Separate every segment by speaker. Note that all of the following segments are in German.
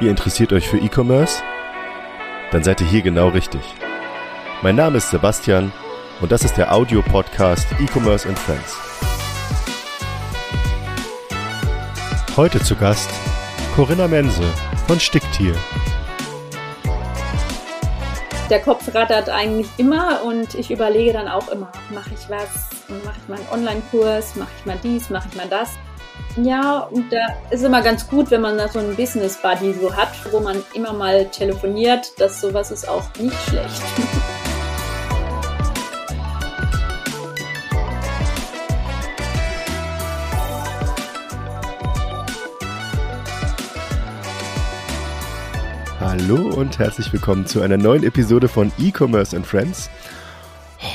Speaker 1: Ihr interessiert euch für E-Commerce? Dann seid ihr hier genau richtig. Mein Name ist Sebastian und das ist der Audio-Podcast E-Commerce and Friends. Heute zu Gast Corinna Mense von Sticktier.
Speaker 2: Der Kopf rattert eigentlich immer und ich überlege dann auch immer, mache ich was, mache ich mal einen Online-Kurs, mache ich mal dies, mache ich mal das. Ja, und da ist immer ganz gut, wenn man da so einen Business Buddy so hat, wo man immer mal telefoniert. Das sowas ist auch nicht schlecht.
Speaker 1: Hallo und herzlich willkommen zu einer neuen Episode von E-Commerce and Friends.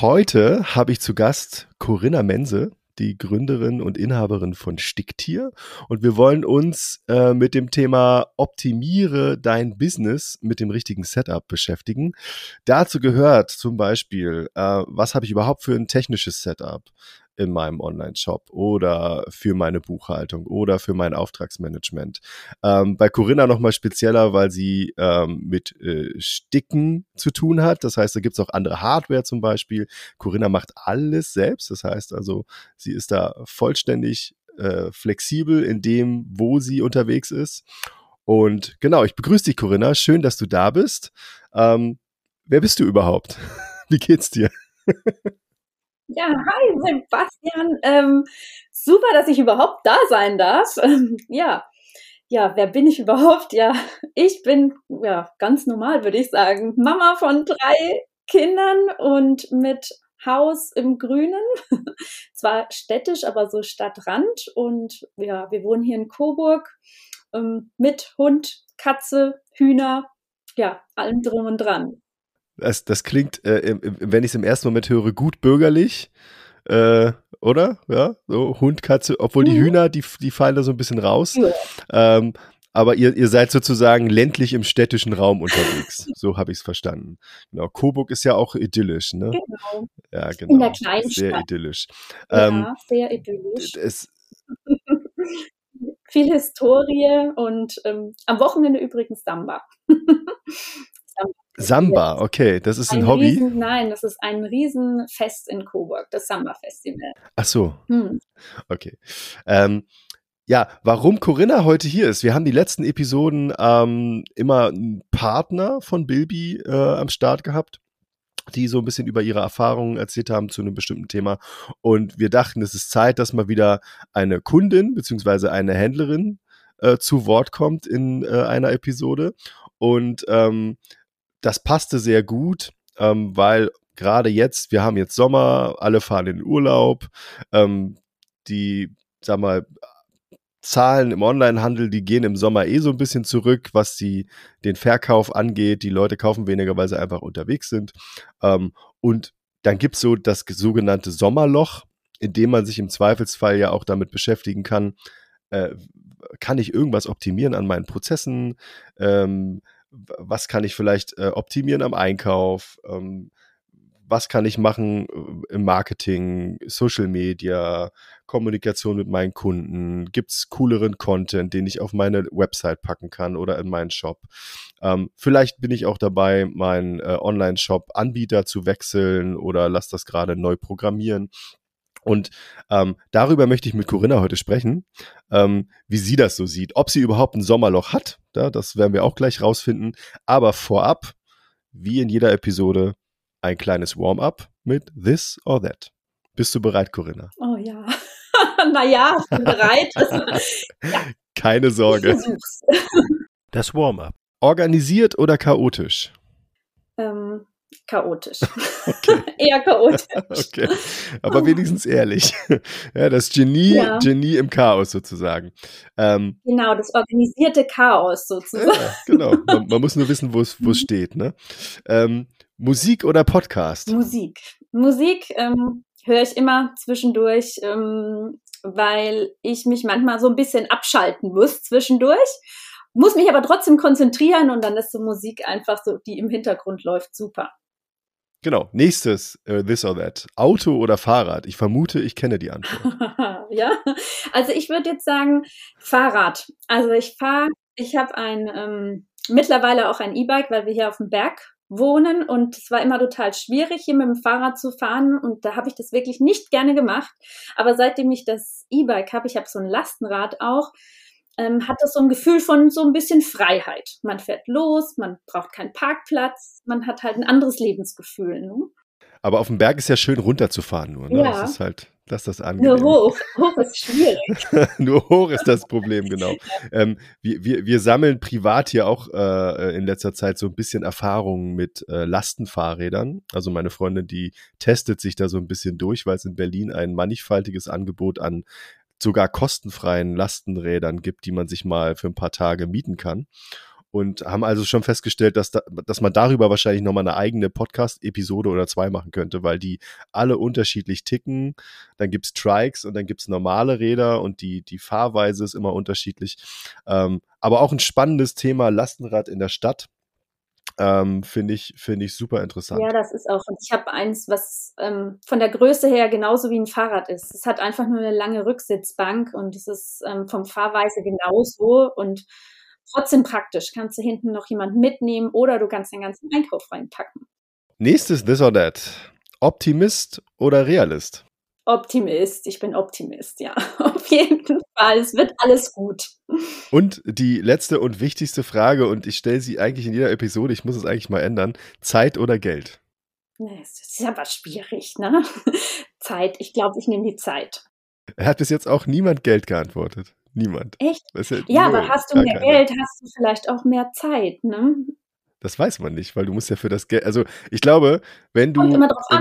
Speaker 1: Heute habe ich zu Gast Corinna Mense die Gründerin und Inhaberin von Sticktier. Und wir wollen uns äh, mit dem Thema Optimiere dein Business mit dem richtigen Setup beschäftigen. Dazu gehört zum Beispiel, äh, was habe ich überhaupt für ein technisches Setup? In meinem Online-Shop oder für meine Buchhaltung oder für mein Auftragsmanagement. Ähm, bei Corinna nochmal spezieller, weil sie ähm, mit äh, Sticken zu tun hat. Das heißt, da gibt's auch andere Hardware zum Beispiel. Corinna macht alles selbst. Das heißt also, sie ist da vollständig äh, flexibel in dem, wo sie unterwegs ist. Und genau, ich begrüße dich, Corinna. Schön, dass du da bist. Ähm, wer bist du überhaupt? Wie geht's dir?
Speaker 2: Ja, hi Sebastian. Ähm, super, dass ich überhaupt da sein darf. Ähm, ja, ja, wer bin ich überhaupt? Ja, ich bin ja ganz normal, würde ich sagen. Mama von drei Kindern und mit Haus im Grünen. Zwar städtisch, aber so Stadtrand. Und ja, wir wohnen hier in Coburg ähm, mit Hund, Katze, Hühner, ja, allem drum und dran.
Speaker 1: Das, das klingt, äh, wenn ich es im ersten Moment höre, gut bürgerlich. Äh, oder? Ja, so Hund, Katze, obwohl die mhm. Hühner, die, die fallen da so ein bisschen raus. Ja. Ähm, aber ihr, ihr seid sozusagen ländlich im städtischen Raum unterwegs. so habe ich es verstanden. Genau. Coburg ist ja auch idyllisch, ne? Genau.
Speaker 2: Ja, genau. In der kleinen
Speaker 1: Sehr Stadt. idyllisch.
Speaker 2: Ja, ähm, sehr idyllisch. Es, Viel Historie und ähm, am Wochenende übrigens Samba.
Speaker 1: Samba, okay, das ist ein, ein Hobby.
Speaker 2: Riesen, nein, das ist ein Riesenfest in Coburg, das Samba-Festival.
Speaker 1: Ach so. Hm. Okay. Ähm, ja, warum Corinna heute hier ist. Wir haben die letzten Episoden ähm, immer einen Partner von Bilby äh, am Start gehabt die so ein bisschen über ihre Erfahrungen erzählt haben zu einem bestimmten Thema. Und wir dachten, es ist Zeit, dass mal wieder eine Kundin beziehungsweise eine Händlerin äh, zu Wort kommt in äh, einer Episode. Und ähm, das passte sehr gut, ähm, weil gerade jetzt, wir haben jetzt Sommer, alle fahren in Urlaub, ähm, die, sag mal, Zahlen im Onlinehandel, die gehen im Sommer eh so ein bisschen zurück, was die, den Verkauf angeht. Die Leute kaufen weniger, weil sie einfach unterwegs sind. Ähm, und dann gibt's so das sogenannte Sommerloch, in dem man sich im Zweifelsfall ja auch damit beschäftigen kann, äh, kann ich irgendwas optimieren an meinen Prozessen? Ähm, was kann ich vielleicht äh, optimieren am Einkauf? Ähm, was kann ich machen äh, im Marketing, Social Media, Kommunikation mit meinen Kunden? Gibt es cooleren Content, den ich auf meine Website packen kann oder in meinen Shop? Ähm, vielleicht bin ich auch dabei, meinen äh, Online-Shop-Anbieter zu wechseln oder lass das gerade neu programmieren. Und ähm, darüber möchte ich mit Corinna heute sprechen, ähm, wie sie das so sieht. Ob sie überhaupt ein Sommerloch hat, ja, das werden wir auch gleich rausfinden. Aber vorab, wie in jeder Episode, ein kleines Warm-up mit This or That. Bist du bereit, Corinna?
Speaker 2: Oh ja. naja, ich bin bereit.
Speaker 1: ja. Keine Sorge. Das Warm-up. Organisiert oder chaotisch?
Speaker 2: Ähm, chaotisch. Okay. Eher chaotisch.
Speaker 1: okay. Aber wenigstens ehrlich. ja, das Genie, ja. Genie im Chaos sozusagen.
Speaker 2: Ähm, genau, das organisierte Chaos sozusagen.
Speaker 1: Ja, genau. Man, man, muss nur wissen, wo es mhm. steht. Ne? Ähm, Musik oder Podcast?
Speaker 2: Musik. Musik ähm, höre ich immer zwischendurch, ähm, weil ich mich manchmal so ein bisschen abschalten muss zwischendurch muss mich aber trotzdem konzentrieren und dann ist so Musik einfach so, die im Hintergrund läuft, super.
Speaker 1: Genau. Nächstes, uh, this or that. Auto oder Fahrrad? Ich vermute, ich kenne die Antwort.
Speaker 2: ja, also ich würde jetzt sagen Fahrrad. Also ich fahre Ich habe ein ähm, mittlerweile auch ein E-Bike, weil wir hier auf dem Berg wohnen und es war immer total schwierig, hier mit dem Fahrrad zu fahren und da habe ich das wirklich nicht gerne gemacht. Aber seitdem ich das E-Bike habe, ich habe so ein Lastenrad auch, ähm, hat das so ein Gefühl von so ein bisschen Freiheit. Man fährt los, man braucht keinen Parkplatz, man hat halt ein anderes Lebensgefühl. Ne?
Speaker 1: Aber auf dem Berg ist ja schön runterzufahren nur. Ne?
Speaker 2: Ja.
Speaker 1: Das ist halt, das ist das angenehm.
Speaker 2: Nur hoch. Hoch ist schwierig.
Speaker 1: nur hoch ist das Problem, genau. Ähm, wir, wir, wir sammeln privat hier auch äh, in letzter Zeit so ein bisschen Erfahrungen mit äh, Lastenfahrrädern. Also meine Freundin, die testet sich da so ein bisschen durch, weil es in Berlin ein mannigfaltiges Angebot an sogar kostenfreien Lastenrädern gibt, die man sich mal für ein paar Tage mieten kann und haben also schon festgestellt, dass, da, dass man darüber wahrscheinlich nochmal eine eigene Podcast-Episode oder zwei machen könnte, weil die alle unterschiedlich ticken. Dann gibt's Trikes und dann gibt's normale Räder und die, die Fahrweise ist immer unterschiedlich. Ähm, aber auch ein spannendes Thema Lastenrad in der Stadt. Ähm, finde ich, finde ich super interessant.
Speaker 2: Ja, das ist auch. Und ich habe eins, was ähm, von der Größe her genauso wie ein Fahrrad ist. Es hat einfach nur eine lange Rücksitzbank und es ist ähm, vom Fahrweise genauso und trotzdem praktisch. Kannst du hinten noch jemanden mitnehmen oder du kannst den ganzen Einkauf reinpacken.
Speaker 1: Nächstes This or That. Optimist oder Realist?
Speaker 2: Optimist. Ich bin Optimist, ja. Auf jeden Fall. Es wird alles gut.
Speaker 1: Und die letzte und wichtigste Frage, und ich stelle sie eigentlich in jeder Episode, ich muss es eigentlich mal ändern. Zeit oder Geld?
Speaker 2: Das ist aber schwierig, ne? Zeit. Ich glaube, ich nehme die Zeit.
Speaker 1: Er hat bis jetzt auch niemand Geld geantwortet. Niemand.
Speaker 2: Echt?
Speaker 1: Ja,
Speaker 2: ja aber hast du mehr Geld, hast du vielleicht auch mehr Zeit, ne?
Speaker 1: Das weiß man nicht, weil du musst ja für das Geld, also ich glaube, wenn du
Speaker 2: an,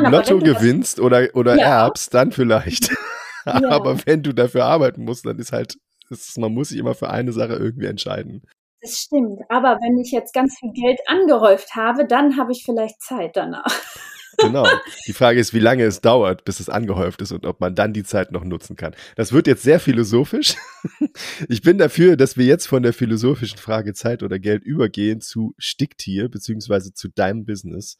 Speaker 1: im Lotto gewinnst oder, oder ja. erbst, dann vielleicht. ja. Aber wenn du dafür arbeiten musst, dann ist halt, ist, man muss sich immer für eine Sache irgendwie entscheiden.
Speaker 2: Das stimmt, aber wenn ich jetzt ganz viel Geld angehäuft habe, dann habe ich vielleicht Zeit danach.
Speaker 1: Genau. Die Frage ist, wie lange es dauert, bis es angehäuft ist und ob man dann die Zeit noch nutzen kann. Das wird jetzt sehr philosophisch. Ich bin dafür, dass wir jetzt von der philosophischen Frage Zeit oder Geld übergehen zu Sticktier, beziehungsweise zu deinem Business,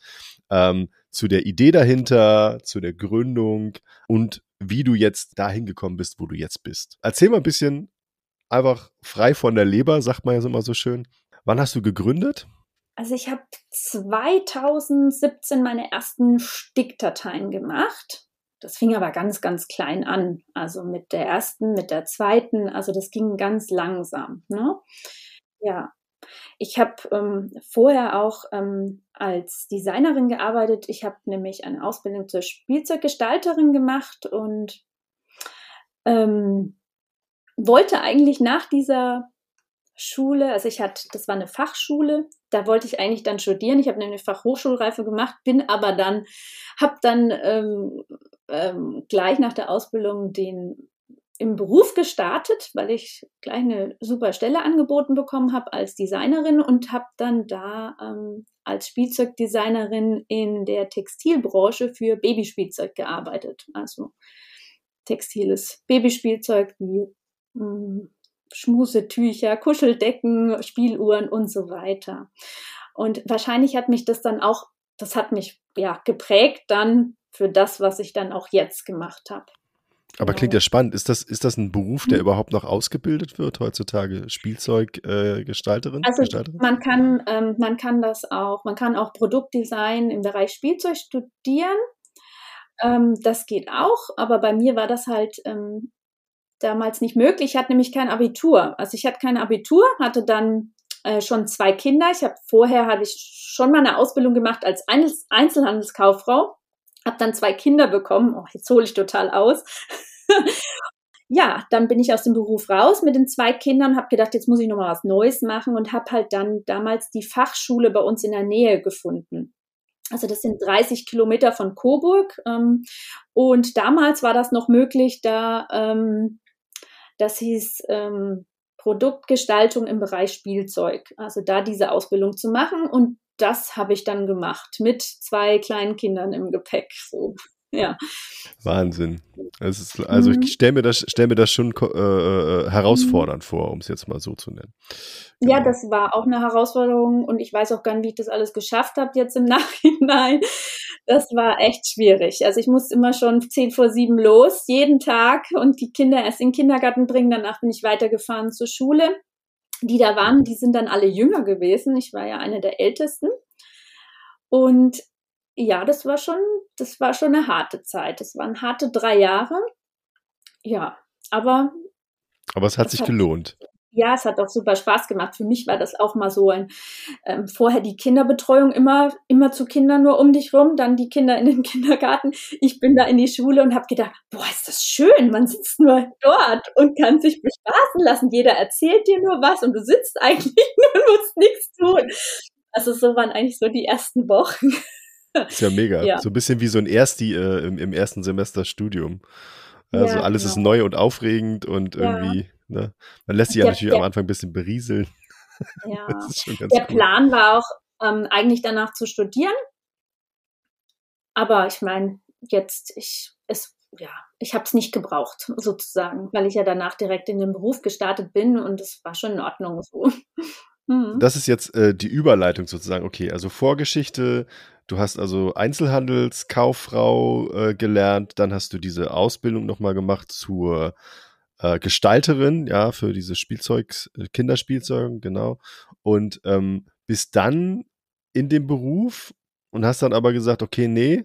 Speaker 1: ähm, zu der Idee dahinter, zu der Gründung und wie du jetzt dahin gekommen bist, wo du jetzt bist. Erzähl mal ein bisschen einfach frei von der Leber, sagt man ja immer so schön. Wann hast du gegründet?
Speaker 2: Also ich habe 2017 meine ersten Stickdateien gemacht. Das fing aber ganz, ganz klein an. Also mit der ersten, mit der zweiten. Also das ging ganz langsam. Ne? Ja. Ich habe ähm, vorher auch ähm, als Designerin gearbeitet. Ich habe nämlich eine Ausbildung zur Spielzeuggestalterin gemacht und ähm, wollte eigentlich nach dieser Schule, also ich hatte, das war eine Fachschule, da wollte ich eigentlich dann studieren. Ich habe eine Fachhochschulreife gemacht, bin aber dann, habe dann ähm, ähm, gleich nach der Ausbildung den im Beruf gestartet, weil ich gleich eine super Stelle angeboten bekommen habe als Designerin und habe dann da ähm, als Spielzeugdesignerin in der Textilbranche für Babyspielzeug gearbeitet. Also textiles Babyspielzeug wie mh, Schmusetücher, Kuscheldecken, Spieluhren und so weiter. Und wahrscheinlich hat mich das dann auch, das hat mich ja geprägt dann für das, was ich dann auch jetzt gemacht habe.
Speaker 1: Aber klingt ja spannend. Ist das, ist das ein Beruf, der mhm. überhaupt noch ausgebildet wird heutzutage? Spielzeuggestalterin? Äh,
Speaker 2: also Gestalterin? man kann, ähm, man kann das auch, man kann auch Produktdesign im Bereich Spielzeug studieren. Ähm, das geht auch, aber bei mir war das halt ähm, damals nicht möglich. Ich hatte nämlich kein Abitur. Also ich hatte kein Abitur, hatte dann äh, schon zwei Kinder. Ich habe vorher hatte ich schon mal eine Ausbildung gemacht als Einzelhandelskauffrau, habe dann zwei Kinder bekommen. Oh, jetzt hole ich total aus. ja, dann bin ich aus dem Beruf raus mit den zwei Kindern, habe gedacht, jetzt muss ich noch mal was Neues machen und habe halt dann damals die Fachschule bei uns in der Nähe gefunden. Also das sind 30 Kilometer von Coburg. Ähm, und damals war das noch möglich, da ähm, das hieß ähm, Produktgestaltung im Bereich Spielzeug. Also da diese Ausbildung zu machen und das habe ich dann gemacht mit zwei kleinen Kindern im Gepäck. So ja.
Speaker 1: Wahnsinn. Ist, also mhm. ich stelle mir das, stell mir das schon äh, äh, herausfordernd mhm. vor, um es jetzt mal so zu nennen.
Speaker 2: Genau. Ja, das war auch eine Herausforderung und ich weiß auch gar nicht, wie ich das alles geschafft habe jetzt im Nachhinein. Das war echt schwierig. Also ich musste immer schon zehn vor sieben los, jeden Tag und die Kinder erst in den Kindergarten bringen. Danach bin ich weitergefahren zur Schule. Die da waren, die sind dann alle jünger gewesen. Ich war ja eine der ältesten. Und ja, das war schon, das war schon eine harte Zeit. Das waren harte drei Jahre. Ja, aber.
Speaker 1: Aber es hat sich hat, gelohnt.
Speaker 2: Ja, es hat auch super Spaß gemacht. Für mich war das auch mal so ein, ähm, vorher die Kinderbetreuung immer, immer zu Kindern nur um dich rum, dann die Kinder in den Kindergarten. Ich bin da in die Schule und habe gedacht, boah, ist das schön, man sitzt nur dort und kann sich bespaßen lassen. Jeder erzählt dir nur was und du sitzt eigentlich nur und musst nichts tun. Also so waren eigentlich so die ersten Wochen.
Speaker 1: ist ja mega. Ja. So ein bisschen wie so ein Ersti äh, im, im, ersten Semester Studium. Also ja, alles genau. ist neu und aufregend und irgendwie, ja. Ne? Man lässt sich ja natürlich der, am Anfang ein bisschen berieseln.
Speaker 2: Ja. der cool. Plan war auch, ähm, eigentlich danach zu studieren. Aber ich meine, jetzt, ich, es, ja, ich habe es nicht gebraucht, sozusagen, weil ich ja danach direkt in den Beruf gestartet bin und es war schon in Ordnung so.
Speaker 1: Mhm. Das ist jetzt äh, die Überleitung sozusagen. Okay, also Vorgeschichte. Du hast also Einzelhandelskauffrau äh, gelernt, dann hast du diese Ausbildung nochmal gemacht zur äh, Gestalterin, ja, für diese Spielzeugs, äh, Kinderspielzeuge, genau. Und ähm, bist dann in dem Beruf und hast dann aber gesagt, okay, nee,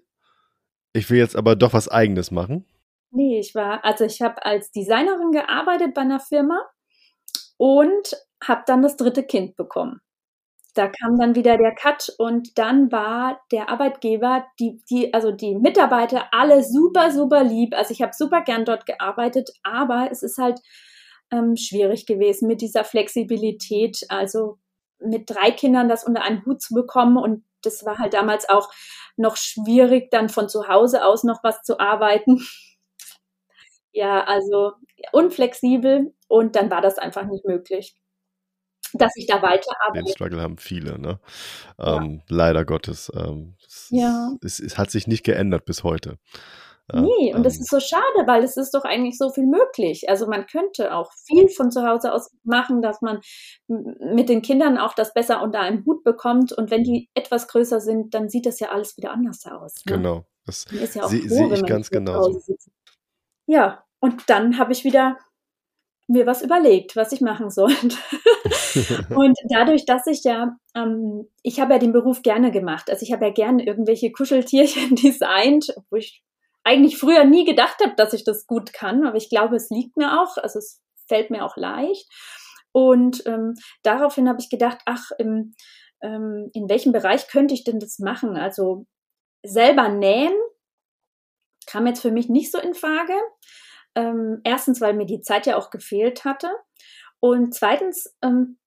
Speaker 1: ich will jetzt aber doch was Eigenes machen.
Speaker 2: Nee, ich war, also ich habe als Designerin gearbeitet bei einer Firma und habe dann das dritte Kind bekommen. Da kam dann wieder der Cut und dann war der Arbeitgeber, die, die, also die Mitarbeiter alle super, super lieb. Also ich habe super gern dort gearbeitet, aber es ist halt ähm, schwierig gewesen mit dieser Flexibilität. Also mit drei Kindern das unter einen Hut zu bekommen und das war halt damals auch noch schwierig, dann von zu Hause aus noch was zu arbeiten. Ja, also unflexibel und dann war das einfach nicht möglich dass ich da weiterarbeite.
Speaker 1: Den Struggle haben viele, ne? Ähm, Leider Gottes. Ähm, es, ja. Es, es, hat sich nicht geändert bis heute.
Speaker 2: Nee, und das ähm, ist so schade, weil es ist doch eigentlich so viel möglich. Also man könnte auch viel von zu Hause aus machen, dass man mit den Kindern auch das besser unter einen Hut bekommt. Und wenn die etwas größer sind, dann sieht das ja alles wieder anders aus.
Speaker 1: Ne? Genau. Das ja sehe seh ich ganz genau.
Speaker 2: Ja, und dann habe ich wieder mir was überlegt, was ich machen sollte. und dadurch, dass ich ja, ähm, ich habe ja den Beruf gerne gemacht. Also ich habe ja gerne irgendwelche Kuscheltierchen designt, wo ich eigentlich früher nie gedacht habe, dass ich das gut kann. Aber ich glaube, es liegt mir auch. Also es fällt mir auch leicht. Und ähm, daraufhin habe ich gedacht, ach, im, ähm, in welchem Bereich könnte ich denn das machen? Also selber nähen kam jetzt für mich nicht so in Frage. Ähm, erstens, weil mir die Zeit ja auch gefehlt hatte. Und zweitens, ähm,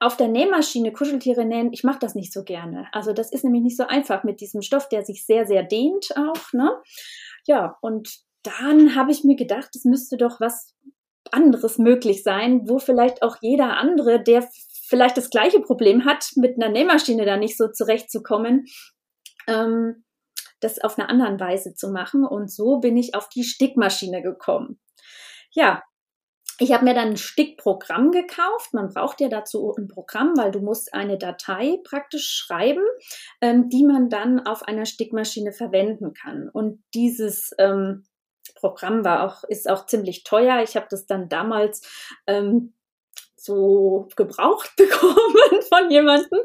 Speaker 2: auf der Nähmaschine Kuscheltiere nähen, ich mache das nicht so gerne. Also das ist nämlich nicht so einfach mit diesem Stoff, der sich sehr, sehr dehnt auch. Ne? Ja, und dann habe ich mir gedacht, es müsste doch was anderes möglich sein, wo vielleicht auch jeder andere, der vielleicht das gleiche Problem hat, mit einer Nähmaschine da nicht so zurechtzukommen, ähm, das auf einer anderen Weise zu machen. Und so bin ich auf die Stickmaschine gekommen. Ja, ich habe mir dann ein Stickprogramm gekauft. Man braucht ja dazu ein Programm, weil du musst eine Datei praktisch schreiben, ähm, die man dann auf einer Stickmaschine verwenden kann. Und dieses ähm, Programm war auch, ist auch ziemlich teuer. Ich habe das dann damals ähm, so gebraucht bekommen von jemandem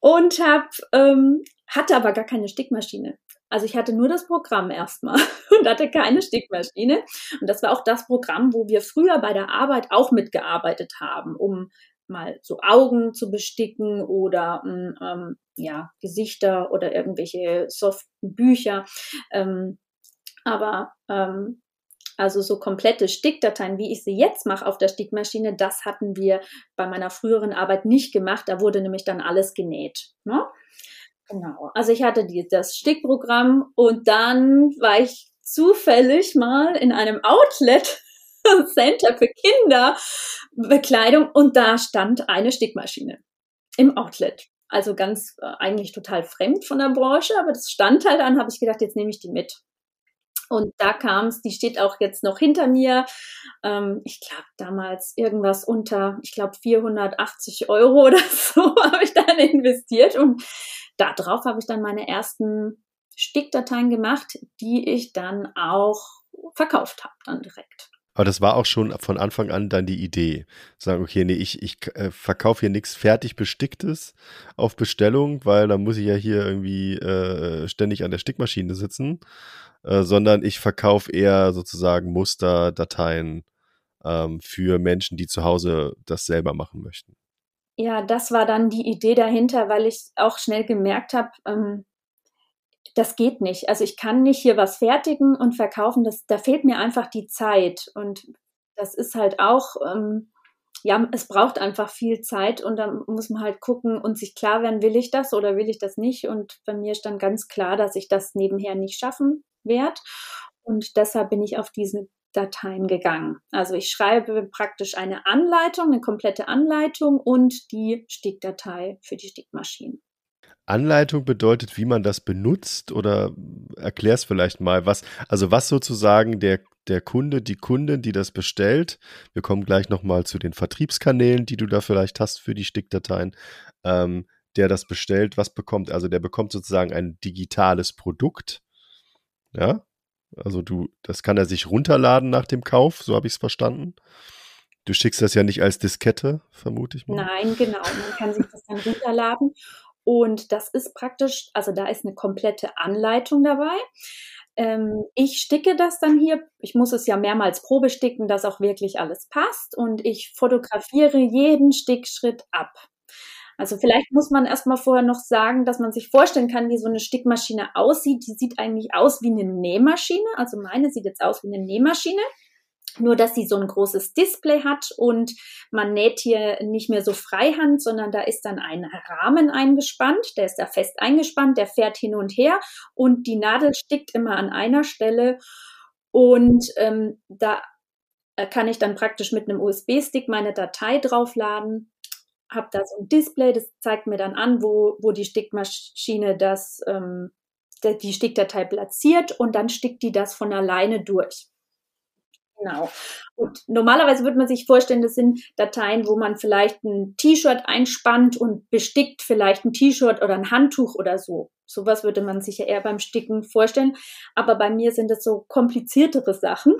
Speaker 2: und habe ähm, hatte aber gar keine Stickmaschine. Also ich hatte nur das Programm erstmal und hatte keine Stickmaschine. Und das war auch das Programm, wo wir früher bei der Arbeit auch mitgearbeitet haben, um mal so Augen zu besticken oder mm, ähm, ja, Gesichter oder irgendwelche soften Bücher. Ähm, aber ähm, also so komplette Stickdateien, wie ich sie jetzt mache auf der Stickmaschine, das hatten wir bei meiner früheren Arbeit nicht gemacht. Da wurde nämlich dann alles genäht. Ne? Genau. Also ich hatte die, das Stickprogramm und dann war ich zufällig mal in einem Outlet Center für Kinderbekleidung und da stand eine Stickmaschine im Outlet. Also ganz äh, eigentlich total fremd von der Branche, aber das stand halt an, habe ich gedacht, jetzt nehme ich die mit. Und da kam es, die steht auch jetzt noch hinter mir. Ähm, ich glaube damals irgendwas unter, ich glaube 480 Euro oder so habe ich dann investiert. Und darauf habe ich dann meine ersten Stickdateien gemacht, die ich dann auch verkauft habe, dann direkt.
Speaker 1: Aber das war auch schon von Anfang an dann die Idee. Sagen, okay, nee, ich, ich äh, verkaufe hier nichts fertig besticktes auf Bestellung, weil dann muss ich ja hier irgendwie äh, ständig an der Stickmaschine sitzen, äh, sondern ich verkaufe eher sozusagen Muster, Dateien ähm, für Menschen, die zu Hause das selber machen möchten.
Speaker 2: Ja, das war dann die Idee dahinter, weil ich auch schnell gemerkt habe, ähm, das geht nicht. Also ich kann nicht hier was fertigen und verkaufen. Das, da fehlt mir einfach die Zeit. Und das ist halt auch, ähm, ja, es braucht einfach viel Zeit und dann muss man halt gucken und sich klar werden, will ich das oder will ich das nicht? Und bei mir stand ganz klar, dass ich das nebenher nicht schaffen werde. Und deshalb bin ich auf diese Dateien gegangen. Also ich schreibe praktisch eine Anleitung, eine komplette Anleitung und die Stickdatei für die Stickmaschinen.
Speaker 1: Anleitung bedeutet, wie man das benutzt oder erklär's vielleicht mal, was, also was sozusagen der, der Kunde, die Kundin, die das bestellt, wir kommen gleich nochmal zu den Vertriebskanälen, die du da vielleicht hast für die Stickdateien, ähm, der das bestellt, was bekommt, also der bekommt sozusagen ein digitales Produkt, ja, also du, das kann er sich runterladen nach dem Kauf, so habe ich es verstanden. Du schickst das ja nicht als Diskette, vermute ich
Speaker 2: mal. Nein, genau. Man kann sich das dann runterladen und das ist praktisch, also da ist eine komplette Anleitung dabei. Ähm, ich sticke das dann hier. Ich muss es ja mehrmals probesticken, dass auch wirklich alles passt. Und ich fotografiere jeden Stickschritt ab. Also vielleicht muss man erstmal vorher noch sagen, dass man sich vorstellen kann, wie so eine Stickmaschine aussieht. Die sieht eigentlich aus wie eine Nähmaschine. Also meine sieht jetzt aus wie eine Nähmaschine. Nur, dass sie so ein großes Display hat und man näht hier nicht mehr so freihand, sondern da ist dann ein Rahmen eingespannt. Der ist da fest eingespannt, der fährt hin und her und die Nadel stickt immer an einer Stelle. Und ähm, da kann ich dann praktisch mit einem USB-Stick meine Datei draufladen, habe da so ein Display, das zeigt mir dann an, wo, wo die Stickmaschine das, ähm, die Stickdatei platziert und dann stickt die das von alleine durch. Genau. Und normalerweise würde man sich vorstellen, das sind Dateien, wo man vielleicht ein T-Shirt einspannt und bestickt vielleicht ein T-Shirt oder ein Handtuch oder so. Sowas würde man sich ja eher beim Sticken vorstellen. Aber bei mir sind das so kompliziertere Sachen.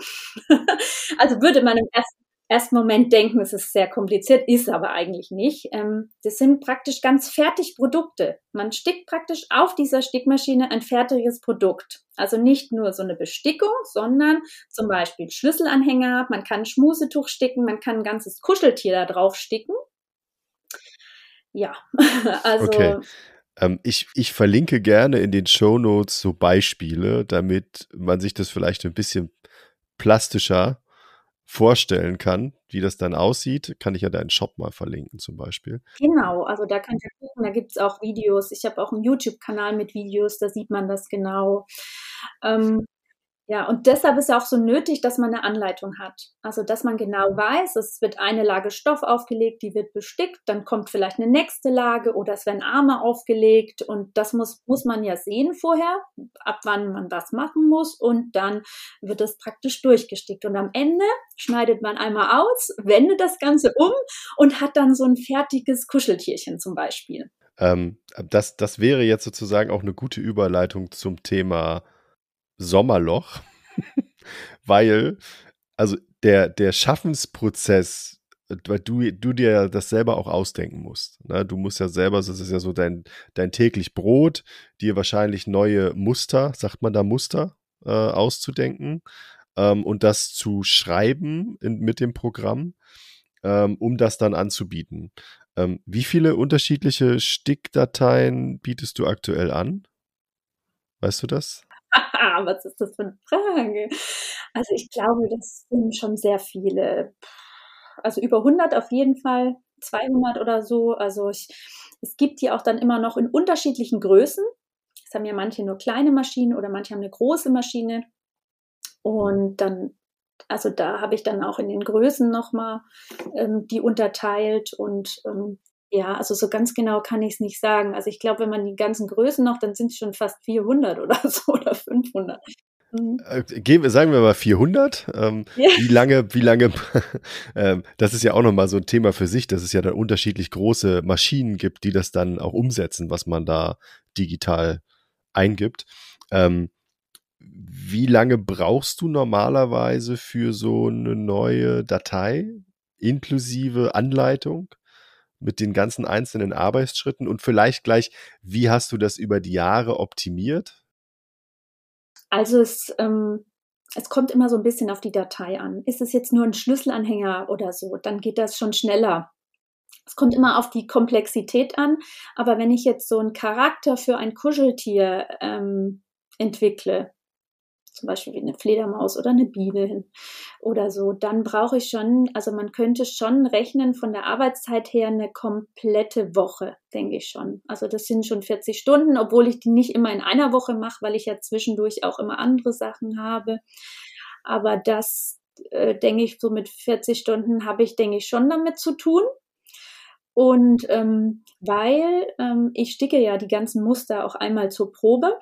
Speaker 2: also würde man im ersten ersten Moment denken, es ist sehr kompliziert, ist aber eigentlich nicht. Ähm, das sind praktisch ganz fertig Produkte. Man stickt praktisch auf dieser Stickmaschine ein fertiges Produkt. Also nicht nur so eine Bestickung, sondern zum Beispiel Schlüsselanhänger, man kann Schmusetuch sticken, man kann ein ganzes Kuscheltier da drauf sticken. Ja, also.
Speaker 1: Okay. Ähm, ich, ich verlinke gerne in den Show Notes so Beispiele, damit man sich das vielleicht ein bisschen plastischer vorstellen kann, wie das dann aussieht, kann ich ja deinen Shop mal verlinken zum Beispiel.
Speaker 2: Genau, also da könnt ihr gucken, da gibt es auch Videos. Ich habe auch einen YouTube-Kanal mit Videos, da sieht man das genau. Ähm, ja, und deshalb ist ja auch so nötig, dass man eine Anleitung hat. Also, dass man genau weiß, es wird eine Lage Stoff aufgelegt, die wird bestickt, dann kommt vielleicht eine nächste Lage oder es werden Arme aufgelegt und das muss, muss man ja sehen vorher, ab wann man was machen muss und dann wird es praktisch durchgestickt. Und am Ende schneidet man einmal aus, wendet das Ganze um und hat dann so ein fertiges Kuscheltierchen zum Beispiel.
Speaker 1: Ähm, das, das wäre jetzt sozusagen auch eine gute Überleitung zum Thema Sommerloch, weil, also der, der Schaffensprozess, weil du, du dir das selber auch ausdenken musst. Ne? Du musst ja selber, das ist ja so dein, dein täglich Brot, dir wahrscheinlich neue Muster, sagt man da Muster, äh, auszudenken ähm, und das zu schreiben in, mit dem Programm, ähm, um das dann anzubieten. Ähm, wie viele unterschiedliche Stickdateien bietest du aktuell an? Weißt du das?
Speaker 2: was ist das für eine Frage? Also ich glaube, das sind schon sehr viele. Also über 100 auf jeden Fall, 200 oder so. Also ich, es gibt die auch dann immer noch in unterschiedlichen Größen. Es haben ja manche nur kleine Maschinen oder manche haben eine große Maschine. Und dann, also da habe ich dann auch in den Größen nochmal ähm, die unterteilt und ähm, ja, also so ganz genau kann ich es nicht sagen. Also ich glaube, wenn man die ganzen Größen noch, dann sind es schon fast 400 oder so oder 500.
Speaker 1: Mhm. Äh, gehen wir, sagen wir mal 400. Ähm, ja. Wie lange, wie lange, ähm, das ist ja auch nochmal so ein Thema für sich, dass es ja dann unterschiedlich große Maschinen gibt, die das dann auch umsetzen, was man da digital eingibt. Ähm, wie lange brauchst du normalerweise für so eine neue Datei inklusive Anleitung mit den ganzen einzelnen Arbeitsschritten und vielleicht gleich, wie hast du das über die Jahre optimiert?
Speaker 2: Also es, ähm, es kommt immer so ein bisschen auf die Datei an. Ist es jetzt nur ein Schlüsselanhänger oder so, dann geht das schon schneller. Es kommt immer auf die Komplexität an, aber wenn ich jetzt so einen Charakter für ein Kuscheltier ähm, entwickle, zum Beispiel wie eine Fledermaus oder eine Biene oder so, dann brauche ich schon, also man könnte schon rechnen von der Arbeitszeit her eine komplette Woche, denke ich schon. Also das sind schon 40 Stunden, obwohl ich die nicht immer in einer Woche mache, weil ich ja zwischendurch auch immer andere Sachen habe. Aber das, äh, denke ich, so mit 40 Stunden habe ich, denke ich, schon damit zu tun. Und ähm, weil ähm, ich sticke ja die ganzen Muster auch einmal zur Probe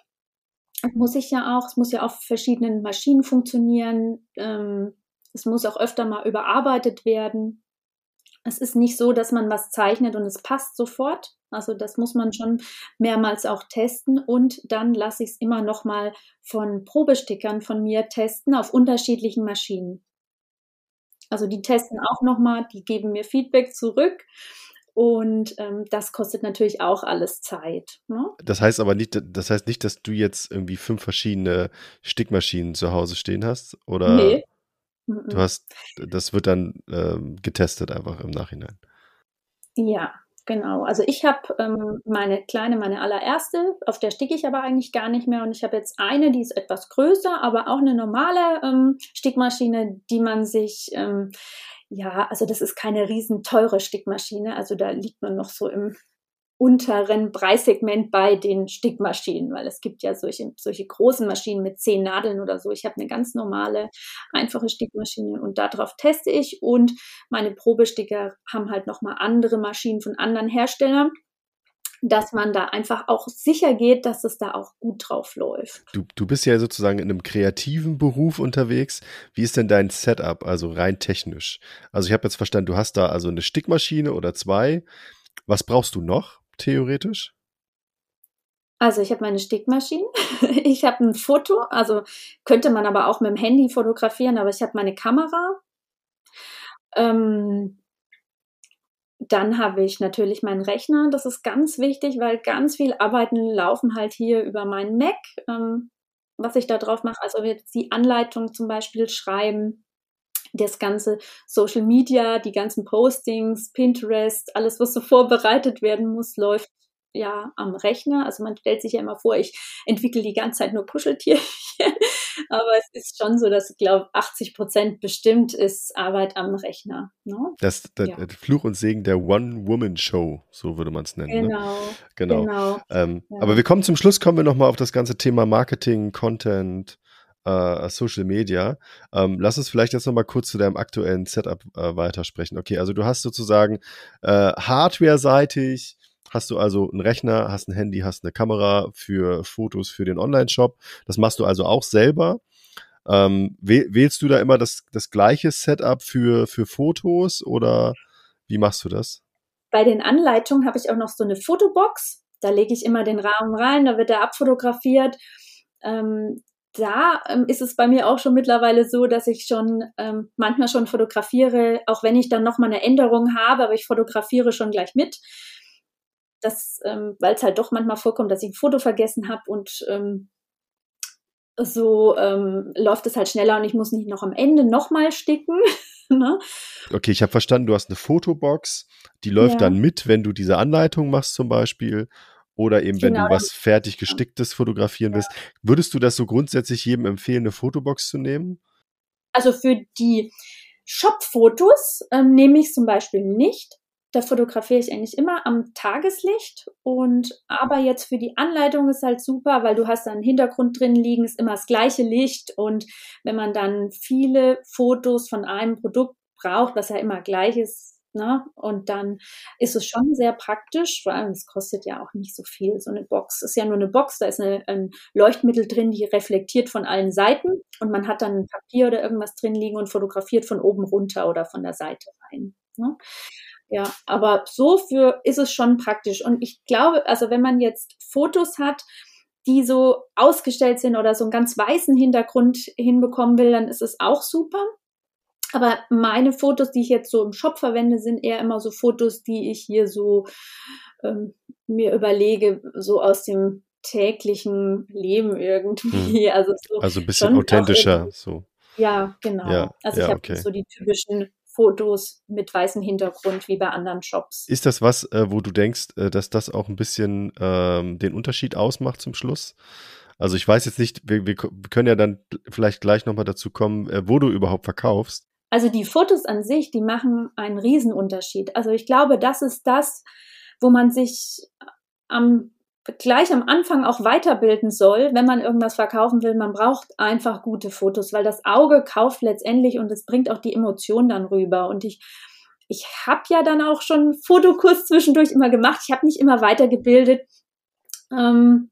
Speaker 2: muss ich ja auch, es muss ja auf verschiedenen Maschinen funktionieren. Ähm, es muss auch öfter mal überarbeitet werden. Es ist nicht so, dass man was zeichnet und es passt sofort. Also das muss man schon mehrmals auch testen und dann lasse ich es immer noch mal von Probestickern von mir testen auf unterschiedlichen Maschinen. Also die testen auch noch mal, die geben mir Feedback zurück und ähm, das kostet natürlich auch alles Zeit. Ne?
Speaker 1: Das heißt aber nicht, das heißt nicht, dass du jetzt irgendwie fünf verschiedene Stickmaschinen zu Hause stehen hast, oder? Nee. Du hast, das wird dann ähm, getestet einfach im Nachhinein.
Speaker 2: Ja, genau. Also ich habe ähm, meine kleine, meine allererste, auf der sticke ich aber eigentlich gar nicht mehr. Und ich habe jetzt eine, die ist etwas größer, aber auch eine normale ähm, Stickmaschine, die man sich ähm, ja, also das ist keine riesen teure Stickmaschine. Also da liegt man noch so im unteren Preissegment bei den Stickmaschinen, weil es gibt ja solche, solche großen Maschinen mit zehn Nadeln oder so. Ich habe eine ganz normale, einfache Stickmaschine und darauf teste ich und meine Probesticker haben halt nochmal andere Maschinen von anderen Herstellern dass man da einfach auch sicher geht, dass es da auch gut drauf läuft.
Speaker 1: Du, du bist ja sozusagen in einem kreativen Beruf unterwegs. Wie ist denn dein Setup, also rein technisch? Also ich habe jetzt verstanden, du hast da also eine Stickmaschine oder zwei. Was brauchst du noch, theoretisch?
Speaker 2: Also ich habe meine Stickmaschine, ich habe ein Foto, also könnte man aber auch mit dem Handy fotografieren, aber ich habe meine Kamera. Ähm, dann habe ich natürlich meinen Rechner. Das ist ganz wichtig, weil ganz viel Arbeiten laufen halt hier über meinen Mac, ähm, was ich da drauf mache. Also jetzt die Anleitung zum Beispiel schreiben, das ganze Social Media, die ganzen Postings, Pinterest, alles, was so vorbereitet werden muss, läuft ja am Rechner. Also man stellt sich ja immer vor, ich entwickle die ganze Zeit nur Kuscheltierchen. Aber es ist schon so, dass ich glaube, 80 Prozent bestimmt ist Arbeit am Rechner. Ne?
Speaker 1: Das, das ja. Fluch und Segen der One-Woman-Show, so würde man es nennen.
Speaker 2: Genau. Ne? Genau. genau.
Speaker 1: Ähm, ja. Aber wir kommen zum Schluss, kommen wir nochmal auf das ganze Thema Marketing, Content, Uh, Social Media. Um, ähm, lass uns vielleicht jetzt nochmal kurz zu deinem aktuellen Setup uh, weitersprechen. Okay, also du hast sozusagen uh, Hardware-seitig hast du also einen Rechner, hast ein Handy, hast eine Kamera für Fotos für den Online-Shop. Das machst du also auch selber. Ähm, wählst du da immer das, das gleiche Setup für, für Fotos oder wie machst du das?
Speaker 2: Bei den Anleitungen habe ich auch noch so eine Fotobox. Da lege ich immer den Rahmen rein, da wird er abfotografiert. Ähm, da ähm, ist es bei mir auch schon mittlerweile so, dass ich schon ähm, manchmal schon fotografiere, auch wenn ich dann nochmal eine Änderung habe, aber ich fotografiere schon gleich mit das, ähm, weil es halt doch manchmal vorkommt, dass ich ein Foto vergessen habe und ähm, so ähm, läuft es halt schneller und ich muss nicht noch am Ende nochmal sticken. ne?
Speaker 1: Okay, ich habe verstanden, du hast eine Fotobox, die läuft ja. dann mit, wenn du diese Anleitung machst zum Beispiel. Oder eben, wenn genau, du was fertig gesticktes fotografieren ja. willst. Würdest du das so grundsätzlich jedem empfehlen, eine Fotobox zu nehmen?
Speaker 2: Also für die Shop-Fotos ähm, nehme ich zum Beispiel nicht, da fotografiere ich eigentlich immer am Tageslicht und aber jetzt für die Anleitung ist halt super, weil du hast da einen Hintergrund drin liegen, ist immer das gleiche Licht und wenn man dann viele Fotos von einem Produkt braucht, was ja immer gleich ist, Ne? Und dann ist es schon sehr praktisch, weil es kostet ja auch nicht so viel. So eine Box ist ja nur eine Box, da ist eine, ein Leuchtmittel drin, die reflektiert von allen Seiten und man hat dann ein Papier oder irgendwas drin liegen und fotografiert von oben runter oder von der Seite rein. Ne? Ja, aber so für ist es schon praktisch. Und ich glaube, also wenn man jetzt Fotos hat, die so ausgestellt sind oder so einen ganz weißen Hintergrund hinbekommen will, dann ist es auch super. Aber meine Fotos, die ich jetzt so im Shop verwende, sind eher immer so Fotos, die ich hier so ähm, mir überlege, so aus dem täglichen Leben irgendwie.
Speaker 1: Hm. Also, so also ein bisschen authentischer. So.
Speaker 2: Ja, genau. Ja, also ja, ich habe okay. so die typischen Fotos mit weißem Hintergrund wie bei anderen Shops.
Speaker 1: Ist das was, äh, wo du denkst, äh, dass das auch ein bisschen ähm, den Unterschied ausmacht zum Schluss? Also ich weiß jetzt nicht, wir, wir können ja dann vielleicht gleich nochmal dazu kommen, äh, wo du überhaupt verkaufst.
Speaker 2: Also die Fotos an sich, die machen einen Riesenunterschied. Also ich glaube, das ist das, wo man sich am gleich am Anfang auch weiterbilden soll, wenn man irgendwas verkaufen will. Man braucht einfach gute Fotos, weil das Auge kauft letztendlich und es bringt auch die Emotion dann rüber. Und ich, ich habe ja dann auch schon Fotokurs zwischendurch immer gemacht. Ich habe mich immer weitergebildet. Ähm,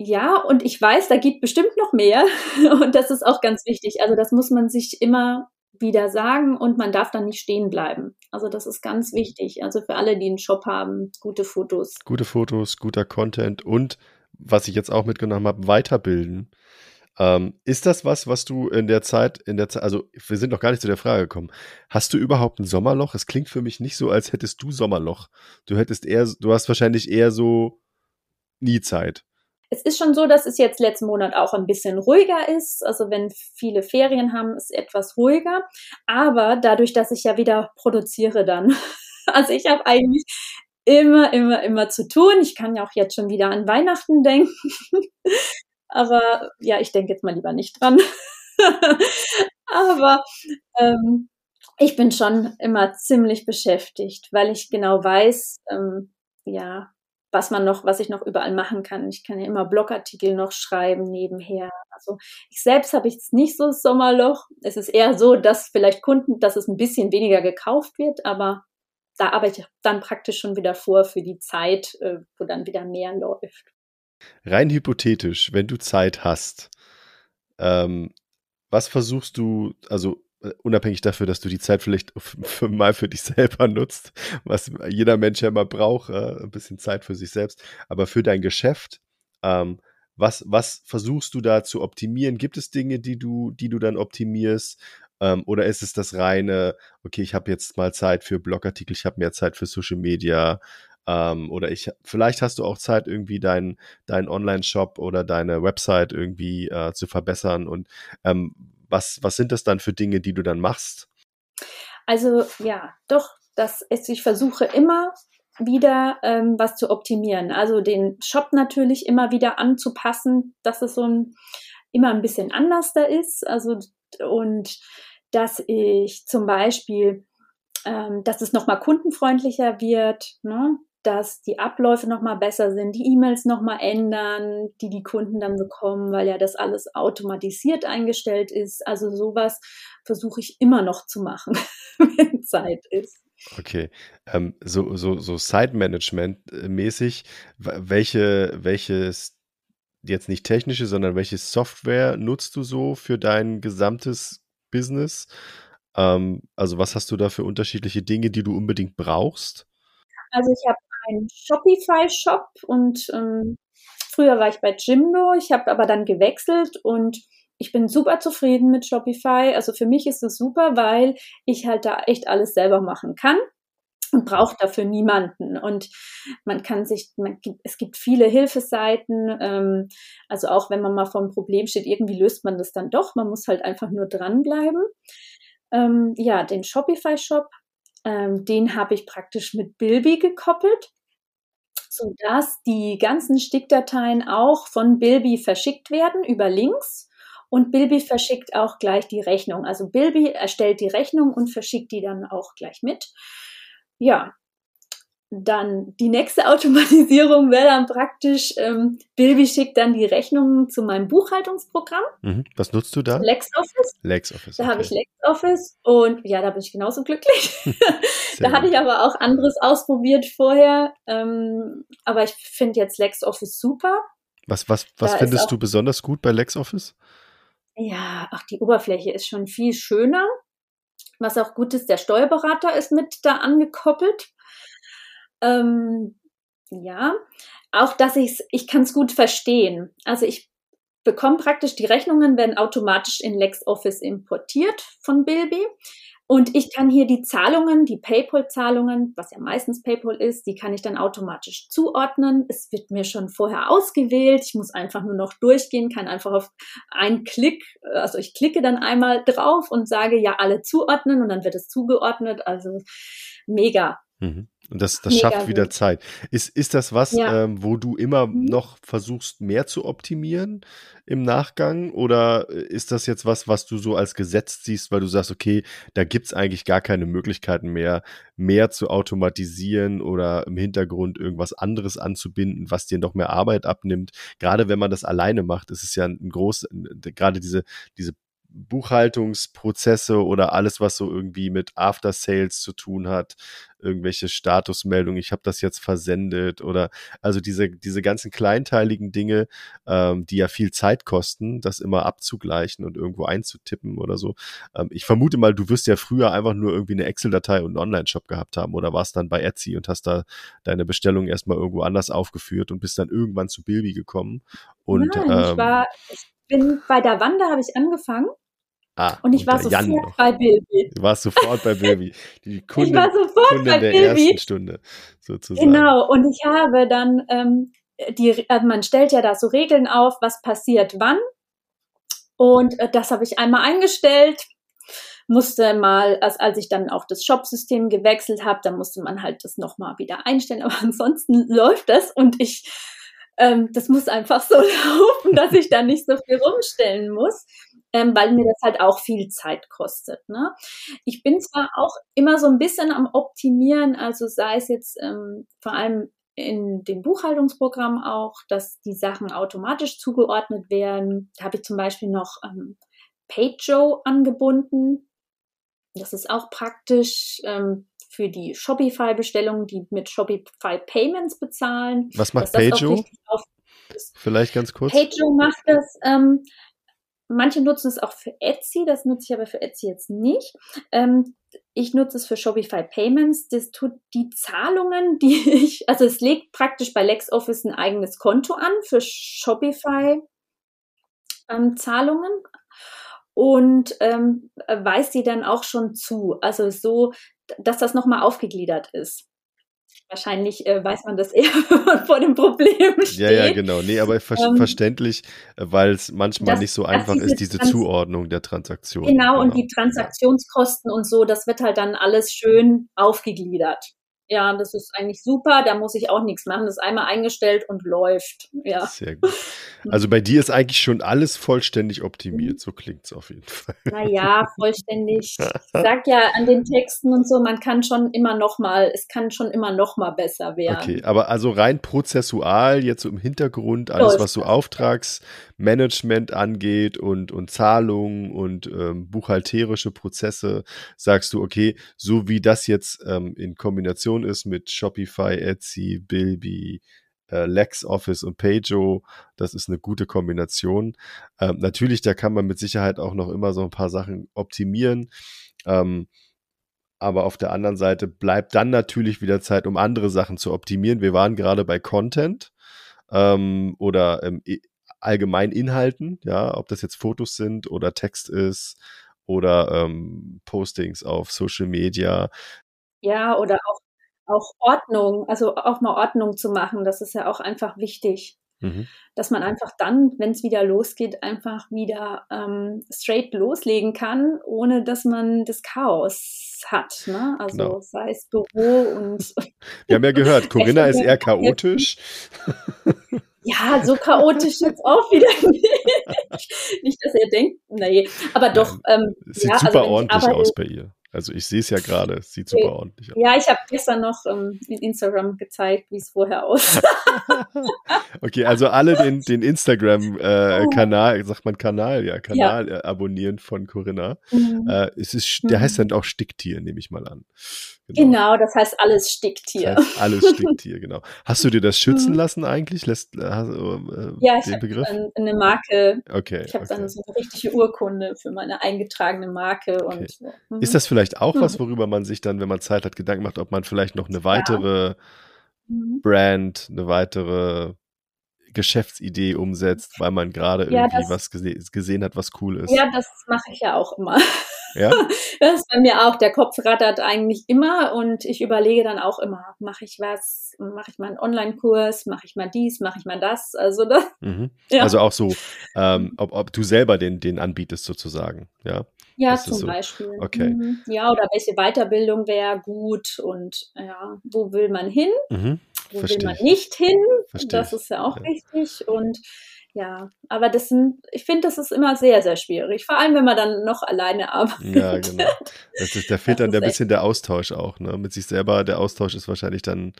Speaker 2: ja, und ich weiß, da geht bestimmt noch mehr. Und das ist auch ganz wichtig. Also das muss man sich immer wieder sagen und man darf dann nicht stehen bleiben. Also das ist ganz wichtig. Also für alle, die einen Shop haben, gute Fotos.
Speaker 1: Gute Fotos, guter Content und was ich jetzt auch mitgenommen habe, weiterbilden. Ähm, ist das was, was du in der Zeit, in der Zeit, also wir sind noch gar nicht zu der Frage gekommen. Hast du überhaupt ein Sommerloch? Es klingt für mich nicht so, als hättest du Sommerloch. Du hättest eher, du hast wahrscheinlich eher so nie Zeit.
Speaker 2: Es ist schon so, dass es jetzt letzten Monat auch ein bisschen ruhiger ist. Also wenn viele Ferien haben, ist etwas ruhiger. Aber dadurch, dass ich ja wieder produziere dann. Also ich habe eigentlich immer, immer, immer zu tun. Ich kann ja auch jetzt schon wieder an Weihnachten denken. Aber ja, ich denke jetzt mal lieber nicht dran. Aber ähm, ich bin schon immer ziemlich beschäftigt, weil ich genau weiß, ähm, ja, was man noch, was ich noch überall machen kann. Ich kann ja immer Blogartikel noch schreiben nebenher. Also ich selbst habe jetzt nicht so das Sommerloch. Es ist eher so, dass vielleicht Kunden, dass es ein bisschen weniger gekauft wird, aber da arbeite ich dann praktisch schon wieder vor für die Zeit, äh, wo dann wieder mehr läuft.
Speaker 1: Rein hypothetisch, wenn du Zeit hast, ähm, was versuchst du, also unabhängig dafür, dass du die Zeit vielleicht mal für dich selber nutzt, was jeder Mensch ja immer braucht, äh, ein bisschen Zeit für sich selbst, aber für dein Geschäft, ähm, was, was versuchst du da zu optimieren? Gibt es Dinge, die du, die du dann optimierst? Ähm, oder ist es das reine, okay, ich habe jetzt mal Zeit für Blogartikel, ich habe mehr Zeit für Social Media, ähm, oder ich, vielleicht hast du auch Zeit, irgendwie deinen dein Online-Shop oder deine Website irgendwie äh, zu verbessern. Und ähm, was, was sind das dann für Dinge, die du dann machst?
Speaker 2: Also ja, doch, das ist, ich versuche immer wieder ähm, was zu optimieren. Also den Shop natürlich immer wieder anzupassen, dass es so ein immer ein bisschen anders da ist. Also und dass ich zum Beispiel, ähm, dass es nochmal kundenfreundlicher wird, ne? Dass die Abläufe nochmal besser sind, die E-Mails nochmal ändern, die die Kunden dann bekommen, weil ja das alles automatisiert eingestellt ist. Also sowas versuche ich immer noch zu machen, wenn Zeit ist.
Speaker 1: Okay, ähm, so, so, so Side-Management-mäßig, welche, welches, jetzt nicht technische, sondern welche Software nutzt du so für dein gesamtes Business? Ähm, also was hast du da für unterschiedliche Dinge, die du unbedingt brauchst?
Speaker 2: Also ich habe einen Shopify-Shop und ähm, früher war ich bei Jimdo, ich habe aber dann gewechselt und ich bin super zufrieden mit Shopify. Also für mich ist es super, weil ich halt da echt alles selber machen kann und braucht dafür niemanden. Und man kann sich, man, es gibt viele Hilfeseiten. Ähm, also auch wenn man mal vor einem Problem steht, irgendwie löst man das dann doch. Man muss halt einfach nur dranbleiben. Ähm, ja, den Shopify-Shop, ähm, den habe ich praktisch mit Bilby gekoppelt sodass die ganzen Stickdateien auch von Bilby verschickt werden über Links. Und Bilby verschickt auch gleich die Rechnung. Also Bilby erstellt die Rechnung und verschickt die dann auch gleich mit. Ja, dann die nächste Automatisierung wäre dann praktisch, ähm, Bilby schickt dann die Rechnungen zu meinem Buchhaltungsprogramm.
Speaker 1: Mhm. Was nutzt du da?
Speaker 2: LexOffice.
Speaker 1: LexOffice.
Speaker 2: Da okay. habe ich LexOffice und ja, da bin ich genauso glücklich. da hatte ich aber auch anderes ausprobiert vorher. Ähm, aber ich finde jetzt LexOffice super.
Speaker 1: Was, was, was findest du besonders gut bei LexOffice?
Speaker 2: Ja, ach, die Oberfläche ist schon viel schöner. Was auch gut ist, der Steuerberater ist mit da angekoppelt. Ähm, ja, auch, dass ich's, ich kann es gut verstehen. Also ich bekomme praktisch die Rechnungen, werden automatisch in LexOffice importiert von Bilby. Und ich kann hier die Zahlungen, die PayPal-Zahlungen, was ja meistens PayPal ist, die kann ich dann automatisch zuordnen. Es wird mir schon vorher ausgewählt. Ich muss einfach nur noch durchgehen, kann einfach auf einen Klick, also ich klicke dann einmal drauf und sage ja alle zuordnen und dann wird es zugeordnet. Also mega.
Speaker 1: Mhm. Und das, das schafft wieder gut. Zeit. Ist, ist das was, ja. ähm, wo du immer mhm. noch versuchst, mehr zu optimieren im Nachgang? Oder äh, ist das jetzt was, was du so als Gesetz siehst, weil du sagst, okay, da gibt's eigentlich gar keine Möglichkeiten mehr, mehr zu automatisieren oder im Hintergrund irgendwas anderes anzubinden, was dir noch mehr Arbeit abnimmt? Gerade wenn man das alleine macht, ist es ja ein groß, gerade diese, diese Buchhaltungsprozesse oder alles, was so irgendwie mit After Sales zu tun hat, irgendwelche Statusmeldungen, ich habe das jetzt versendet oder also diese, diese ganzen kleinteiligen Dinge, ähm, die ja viel Zeit kosten, das immer abzugleichen und irgendwo einzutippen oder so. Ähm, ich vermute mal, du wirst ja früher einfach nur irgendwie eine Excel-Datei und einen Online-Shop gehabt haben oder warst dann bei Etsy und hast da deine Bestellung erstmal irgendwo anders aufgeführt und bist dann irgendwann zu Bilby gekommen. Und,
Speaker 2: Nein, ähm, ich war, ich bin bei der Wanda habe ich angefangen. Ah, und ich war sofort Jan bei Bilby.
Speaker 1: Du warst sofort bei Bilby.
Speaker 2: Die Kundin, ich war sofort
Speaker 1: Kundin
Speaker 2: bei
Speaker 1: der
Speaker 2: Bilby.
Speaker 1: ersten Stunde sozusagen.
Speaker 2: Genau, und ich habe dann, ähm, die, also man stellt ja da so Regeln auf, was passiert wann. Und äh, das habe ich einmal eingestellt. Musste mal, als, als ich dann auch das Shop-System gewechselt habe, dann musste man halt das nochmal wieder einstellen. Aber ansonsten läuft das und ich ähm, das muss einfach so laufen, dass ich da nicht so viel rumstellen muss, ähm, weil mir das halt auch viel Zeit kostet. Ne? Ich bin zwar auch immer so ein bisschen am Optimieren, also sei es jetzt ähm, vor allem in dem Buchhaltungsprogramm auch, dass die Sachen automatisch zugeordnet werden. Da habe ich zum Beispiel noch ähm, PageJo angebunden. Das ist auch praktisch. Ähm, für die Shopify-Bestellungen, die mit Shopify Payments bezahlen.
Speaker 1: Was macht Pajo? Vielleicht ganz kurz.
Speaker 2: Pajo macht das. Ähm, manche nutzen es auch für Etsy, das nutze ich aber für Etsy jetzt nicht. Ähm, ich nutze es für Shopify Payments. Das tut die Zahlungen, die ich, also es legt praktisch bei LexOffice ein eigenes Konto an für Shopify ähm, Zahlungen und ähm, weist die dann auch schon zu. Also so, dass das nochmal aufgegliedert ist. Wahrscheinlich äh, weiß man das eher, wenn man vor dem Problem steht.
Speaker 1: Ja, ja, genau. Nee, aber ver ähm, verständlich, äh, weil es manchmal das, nicht so einfach diese ist, diese Trans Zuordnung der Transaktion.
Speaker 2: Genau, genau, und die Transaktionskosten und so, das wird halt dann alles schön aufgegliedert. Ja, das ist eigentlich super. Da muss ich auch nichts machen. Das ist einmal eingestellt und läuft. Ja.
Speaker 1: Sehr gut. Also bei dir ist eigentlich schon alles vollständig optimiert. Mhm. So klingt es auf jeden Fall.
Speaker 2: Naja, vollständig. Ich sag ja an den Texten und so, man kann schon immer noch mal, es kann schon immer noch mal besser werden.
Speaker 1: Okay, aber also rein prozessual, jetzt so im Hintergrund, alles, was so Auftragsmanagement angeht und, und Zahlungen und ähm, buchhalterische Prozesse, sagst du, okay, so wie das jetzt ähm, in Kombination Kombination ist mit Shopify, Etsy, Bilby, äh, LexOffice und Pajo. Das ist eine gute Kombination. Ähm, natürlich, da kann man mit Sicherheit auch noch immer so ein paar Sachen optimieren. Ähm, aber auf der anderen Seite bleibt dann natürlich wieder Zeit, um andere Sachen zu optimieren. Wir waren gerade bei Content ähm, oder ähm, allgemein Inhalten, ja, ob das jetzt Fotos sind oder Text ist oder ähm, Postings auf Social Media.
Speaker 2: Ja, oder auch auch Ordnung, also auch mal Ordnung zu machen, das ist ja auch einfach wichtig. Mhm. Dass man einfach dann, wenn es wieder losgeht, einfach wieder ähm, straight loslegen kann, ohne dass man das Chaos hat. Ne? Also genau. sei es Büro und.
Speaker 1: Wir haben ja gehört, Corinna ist eher chaotisch.
Speaker 2: Ja, so chaotisch jetzt auch wieder nicht. Nicht, dass ihr denkt, nee, aber doch. Ähm,
Speaker 1: Sieht
Speaker 2: ja,
Speaker 1: super also ordentlich arbeite, aus bei ihr. Also ich sehe es ja gerade, es sieht super ordentlich aus.
Speaker 2: Ja, ich habe gestern noch ähm, in Instagram gezeigt, wie es vorher aussah.
Speaker 1: okay, also alle den, den Instagram-Kanal, äh, sagt man Kanal, ja, Kanal ja. Äh, abonnieren von Corinna. Mhm. Äh, es ist, der mhm. heißt dann auch Sticktier, nehme ich mal an.
Speaker 2: Genau. genau, das heißt alles Sticktier. Das heißt
Speaker 1: alles Sticktier, genau. Hast du dir das schützen mhm. lassen eigentlich? Lässt, äh, äh,
Speaker 2: ja, ich habe eine Marke.
Speaker 1: Okay.
Speaker 2: Ich habe okay. dann so eine richtige Urkunde für meine eingetragene Marke. Okay. Und,
Speaker 1: mhm. Ist das vielleicht auch mhm. was, worüber man sich dann, wenn man Zeit hat, Gedanken macht, ob man vielleicht noch eine weitere ja. mhm. Brand, eine weitere Geschäftsidee umsetzt, weil man gerade irgendwie ja, das, was gese gesehen hat, was cool ist.
Speaker 2: Ja, das mache ich ja auch immer. Ja? Das ist bei mir auch. Der Kopf rattert eigentlich immer und ich überlege dann auch immer, mache ich was, mache ich mal einen Online-Kurs, mache ich mal dies, mache ich mal das. Also, das,
Speaker 1: mhm. ja. also auch so, ähm, ob, ob du selber den, den anbietest sozusagen, ja.
Speaker 2: Ja, zum so? Beispiel.
Speaker 1: Okay.
Speaker 2: Mhm. Ja, oder welche Weiterbildung wäre gut und ja, wo will man hin? Mhm. Wo Versteh will man nicht hin? Versteh das ist ja auch ja. wichtig. Und ja, aber das sind, ich finde, das ist immer sehr, sehr schwierig. Vor allem, wenn man dann noch alleine arbeitet.
Speaker 1: Ja, genau. Das ist, da fehlt das dann ein bisschen der Austausch auch, ne? Mit sich selber. Der Austausch ist wahrscheinlich dann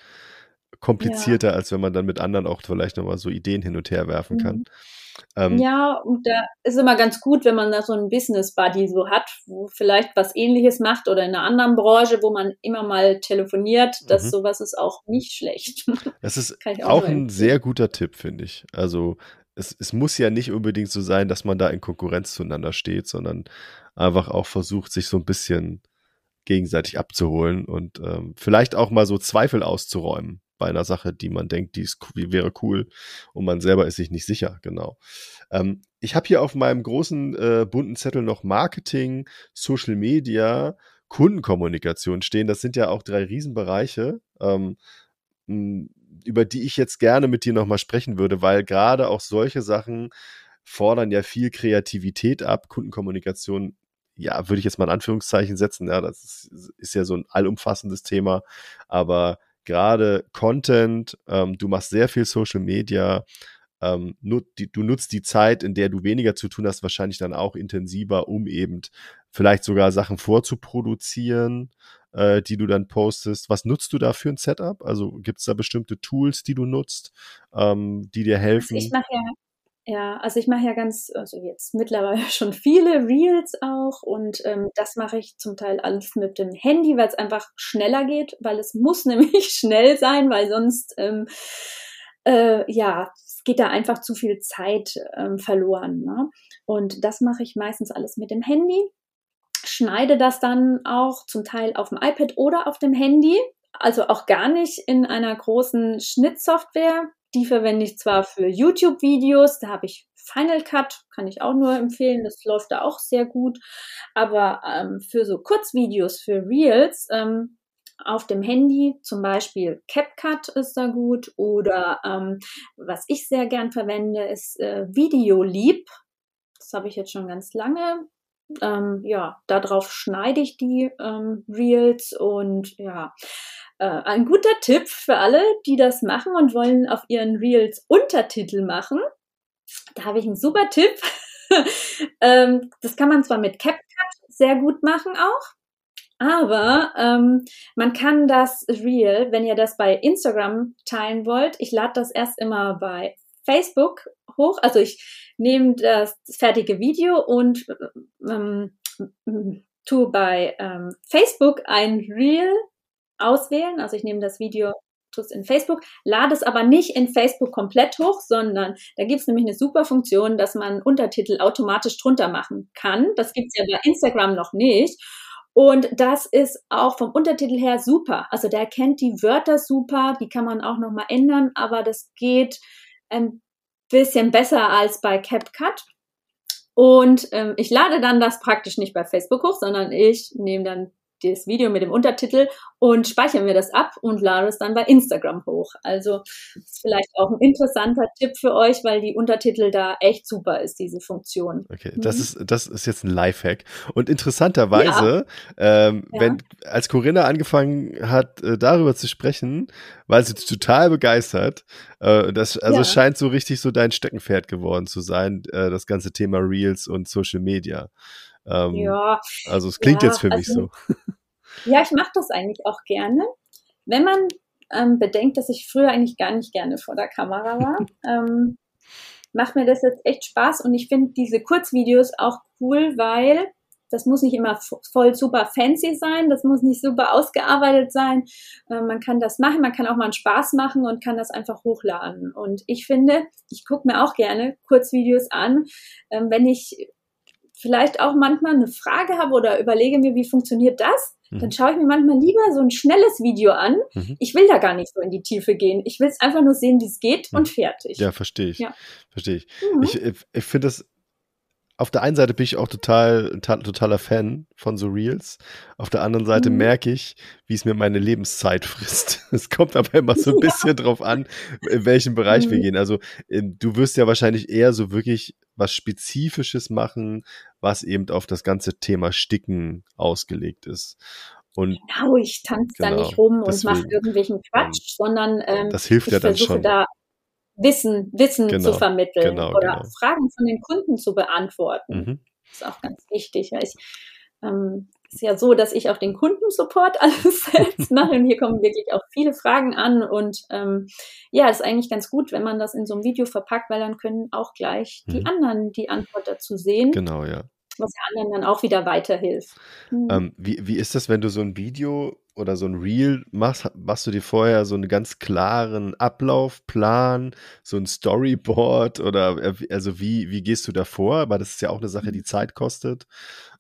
Speaker 1: komplizierter, ja. als wenn man dann mit anderen auch vielleicht nochmal so Ideen hin und her werfen mhm. kann.
Speaker 2: Ähm, ja, und da ist immer ganz gut, wenn man da so einen Business Buddy so hat, wo vielleicht was ähnliches macht oder in einer anderen Branche, wo man immer mal telefoniert. Das mhm. sowas ist auch nicht schlecht.
Speaker 1: Das ist auch, auch ein sehr guter Tipp, finde ich. Also es, es muss ja nicht unbedingt so sein, dass man da in Konkurrenz zueinander steht, sondern einfach auch versucht, sich so ein bisschen gegenseitig abzuholen und ähm, vielleicht auch mal so Zweifel auszuräumen bei einer Sache, die man denkt, die, ist, die wäre cool und man selber ist sich nicht sicher, genau. Ähm, ich habe hier auf meinem großen äh, bunten Zettel noch Marketing, Social Media, Kundenkommunikation stehen. Das sind ja auch drei Riesenbereiche, ähm, über die ich jetzt gerne mit dir nochmal sprechen würde, weil gerade auch solche Sachen fordern ja viel Kreativität ab. Kundenkommunikation ja, würde ich jetzt mal in Anführungszeichen setzen. Ja, das ist, ist, ja so ein allumfassendes Thema. Aber gerade Content, ähm, du machst sehr viel Social Media, ähm, nut, die, du nutzt die Zeit, in der du weniger zu tun hast, wahrscheinlich dann auch intensiver, um eben vielleicht sogar Sachen vorzuproduzieren, äh, die du dann postest. Was nutzt du da für ein Setup? Also gibt es da bestimmte Tools, die du nutzt, ähm, die dir helfen?
Speaker 2: Also ich mache ja ja, also ich mache ja ganz, also jetzt mittlerweile schon viele Reels auch und ähm, das mache ich zum Teil alles mit dem Handy, weil es einfach schneller geht, weil es muss nämlich schnell sein, weil sonst ähm, äh, ja, es geht da einfach zu viel Zeit ähm, verloren. Ne? Und das mache ich meistens alles mit dem Handy, schneide das dann auch zum Teil auf dem iPad oder auf dem Handy, also auch gar nicht in einer großen Schnittsoftware, die verwende ich zwar für YouTube-Videos, da habe ich Final Cut, kann ich auch nur empfehlen, das läuft da auch sehr gut. Aber ähm, für so Kurzvideos, für Reels, ähm, auf dem Handy, zum Beispiel CapCut ist da gut oder ähm, was ich sehr gern verwende, ist äh, Videolieb. Das habe ich jetzt schon ganz lange. Ähm, ja, darauf schneide ich die ähm, Reels und ja, äh, ein guter Tipp für alle, die das machen und wollen auf ihren Reels Untertitel machen. Da habe ich einen super Tipp. ähm, das kann man zwar mit CapCut sehr gut machen auch, aber ähm, man kann das Reel, wenn ihr das bei Instagram teilen wollt, ich lade das erst immer bei Facebook hoch. Also ich nehme das fertige Video und ähm, tue bei ähm, Facebook ein Reel auswählen. Also ich nehme das Video in Facebook, lade es aber nicht in Facebook komplett hoch, sondern da gibt es nämlich eine super Funktion, dass man Untertitel automatisch drunter machen kann. Das gibt es ja bei Instagram noch nicht. Und das ist auch vom Untertitel her super. Also der erkennt die Wörter super, die kann man auch nochmal ändern, aber das geht ein bisschen besser als bei CapCut. Und ähm, ich lade dann das praktisch nicht bei Facebook hoch, sondern ich nehme dann das Video mit dem Untertitel und speichere mir das ab und lade es dann bei Instagram hoch. Also ist vielleicht auch ein interessanter Tipp für euch, weil die Untertitel da echt super ist, diese Funktion.
Speaker 1: Okay, mhm. das ist das ist jetzt ein Lifehack und interessanterweise, ja. Ähm, ja. wenn als Corinna angefangen hat äh, darüber zu sprechen, war sie total begeistert. Äh, das also ja. es scheint so richtig so dein Steckenpferd geworden zu sein, äh, das ganze Thema Reels und Social Media. Ähm, ja. Also es klingt ja, jetzt für mich also, so.
Speaker 2: Ja, ich mache das eigentlich auch gerne. Wenn man ähm, bedenkt, dass ich früher eigentlich gar nicht gerne vor der Kamera war, ähm, macht mir das jetzt echt Spaß und ich finde diese Kurzvideos auch cool, weil das muss nicht immer voll super fancy sein, das muss nicht super ausgearbeitet sein. Äh, man kann das machen, man kann auch mal einen Spaß machen und kann das einfach hochladen. Und ich finde, ich gucke mir auch gerne Kurzvideos an, ähm, wenn ich vielleicht auch manchmal eine Frage habe oder überlege mir, wie funktioniert das,
Speaker 1: Mhm.
Speaker 2: dann schaue ich mir manchmal lieber so ein schnelles Video an.
Speaker 1: Mhm.
Speaker 2: Ich will da gar nicht so in die Tiefe gehen. Ich will es einfach nur sehen, wie es geht
Speaker 1: Mhm.
Speaker 2: und fertig.
Speaker 1: Ja, verstehe ich.
Speaker 2: Ja.
Speaker 1: Verstehe ich.
Speaker 2: Mhm.
Speaker 1: Ich, ich, ich finde das, auf der einen Seite bin ich auch total, ta- totaler Fan von so Reels. Auf der anderen Seite
Speaker 2: Mhm.
Speaker 1: merke ich, wie es mir meine Lebenszeit frisst. Es kommt aber immer so ein
Speaker 2: Ja.
Speaker 1: bisschen drauf an, in welchem Bereich wir
Speaker 2: Mhm.
Speaker 1: gehen. Also ähm, du wirst ja wahrscheinlich eher so wirklich was Spezifisches machen, was eben auf das ganze Thema Sticken ausgelegt ist. Und
Speaker 2: Genau, ich tanze da
Speaker 1: Genau,
Speaker 2: nicht rum und mache irgendwelchen Quatsch, sondern ähm,
Speaker 1: das hilft
Speaker 2: ich
Speaker 1: ja dann
Speaker 2: versuche
Speaker 1: schon.
Speaker 2: da Wissen, Wissen
Speaker 1: Genau,
Speaker 2: zu vermitteln
Speaker 1: genau,
Speaker 2: oder
Speaker 1: genau.
Speaker 2: Fragen von den Kunden zu beantworten.
Speaker 1: Mhm.
Speaker 2: Das ist auch ganz wichtig, weil ich ähm, ist ja so, dass ich auch den Kundensupport alles selbst mache und hier kommen wirklich auch viele Fragen an und ähm, ja, ist eigentlich ganz gut, wenn man das in so einem Video verpackt, weil dann können auch gleich die
Speaker 1: Mhm.
Speaker 2: anderen die Antwort dazu sehen,
Speaker 1: Genau, ja.
Speaker 2: Was den anderen dann auch wieder weiterhilft. Mhm.
Speaker 1: Ähm, wie, wie ist das, wenn du so ein Video oder so ein Reel machst? Machst du dir vorher so einen ganz klaren Ablaufplan, so ein Storyboard oder äh, also wie, wie gehst du da vor? Weil das ist ja auch eine Sache, die Zeit kostet.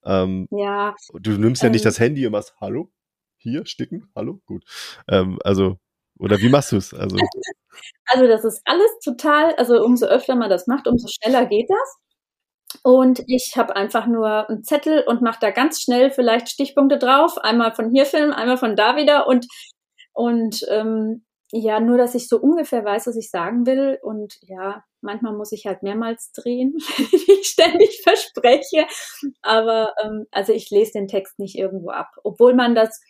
Speaker 1: Ähm,
Speaker 2: ja,
Speaker 1: du nimmst ja nicht
Speaker 2: Ähm.
Speaker 1: das Handy und machst Hallo, hier sticken, Hallo, gut. Ähm, also, oder wie machst du es? Also,
Speaker 2: Also das ist alles total, also umso öfter man das macht, umso schneller geht das. Und ich habe einfach nur einen Zettel und mache da ganz schnell vielleicht Stichpunkte drauf, einmal von hier filmen, einmal von da wieder und und ähm, ja, nur dass ich so ungefähr weiß, was ich sagen will. Und ja, manchmal muss ich halt mehrmals drehen, wie ich ständig verspreche. Aber ähm, also ich lese den Text nicht irgendwo ab, obwohl man das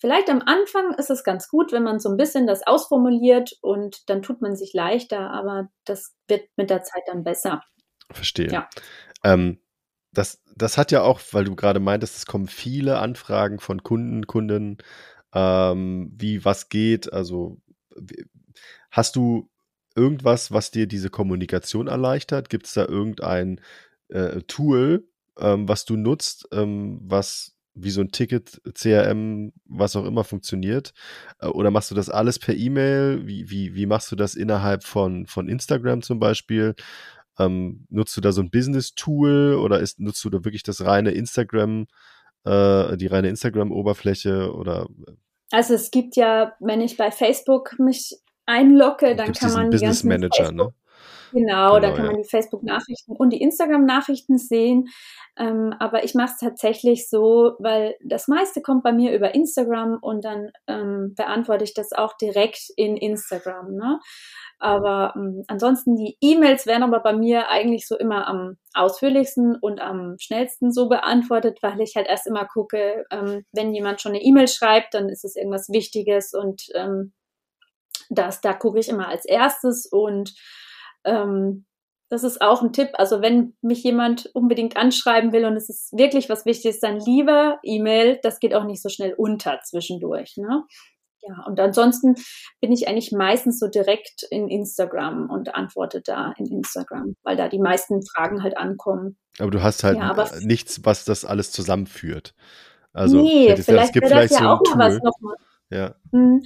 Speaker 2: Vielleicht am Anfang ist es ganz gut, wenn man so ein bisschen das ausformuliert und dann tut man sich leichter, aber das wird mit der Zeit dann besser.
Speaker 1: Verstehe.
Speaker 2: Ja.
Speaker 1: Ähm, das, das hat ja auch, weil du gerade meintest, es kommen viele Anfragen von Kunden, Kunden, ähm, wie was geht. Also hast du irgendwas, was dir diese Kommunikation erleichtert? Gibt es da irgendein äh, Tool, ähm, was du nutzt, ähm, was wie so ein Ticket, CRM, was auch immer funktioniert? Äh, Oder machst du das alles per E-Mail? Wie, wie, wie machst du das innerhalb von, von Instagram zum Beispiel? Ähm, nutzt du da so ein Business-Tool oder ist, nutzt du da wirklich das reine Instagram, äh, die reine Instagram-Oberfläche oder
Speaker 2: Also es gibt ja, wenn ich bei Facebook mich einlogge, dann
Speaker 1: gibt's
Speaker 2: kann man
Speaker 1: Business Manager, ne?
Speaker 2: Genau,
Speaker 1: Genau,
Speaker 2: da kann
Speaker 1: ja.
Speaker 2: man die Facebook-Nachrichten und die Instagram-Nachrichten sehen. Ähm, aber ich mache es tatsächlich so, weil das meiste kommt bei mir über Instagram und dann ähm, beantworte ich das auch direkt in Instagram. Ne? Aber ähm, ansonsten die E-Mails werden aber bei mir eigentlich so immer am ausführlichsten und am schnellsten so beantwortet, weil ich halt erst immer gucke, ähm, wenn jemand schon eine E-Mail schreibt, dann ist es irgendwas Wichtiges und ähm, das, da gucke ich immer als erstes und ähm, das ist auch ein Tipp. Also wenn mich jemand unbedingt anschreiben will und es ist wirklich was Wichtiges, dann lieber E-Mail. Das geht auch nicht so schnell unter zwischendurch. Ne? Ja, und ansonsten bin ich eigentlich meistens so direkt in Instagram und antworte da in Instagram, weil da die meisten Fragen halt ankommen.
Speaker 1: Aber du hast halt
Speaker 2: Ja,
Speaker 1: nichts, was das alles zusammenführt. Also
Speaker 2: nee,
Speaker 1: gesagt,
Speaker 2: vielleicht
Speaker 1: es gibt
Speaker 2: wäre das
Speaker 1: vielleicht
Speaker 2: ja
Speaker 1: so
Speaker 2: auch
Speaker 1: ein
Speaker 2: mal was
Speaker 1: Tool.
Speaker 2: nochmal.
Speaker 1: Ja,
Speaker 2: Hm,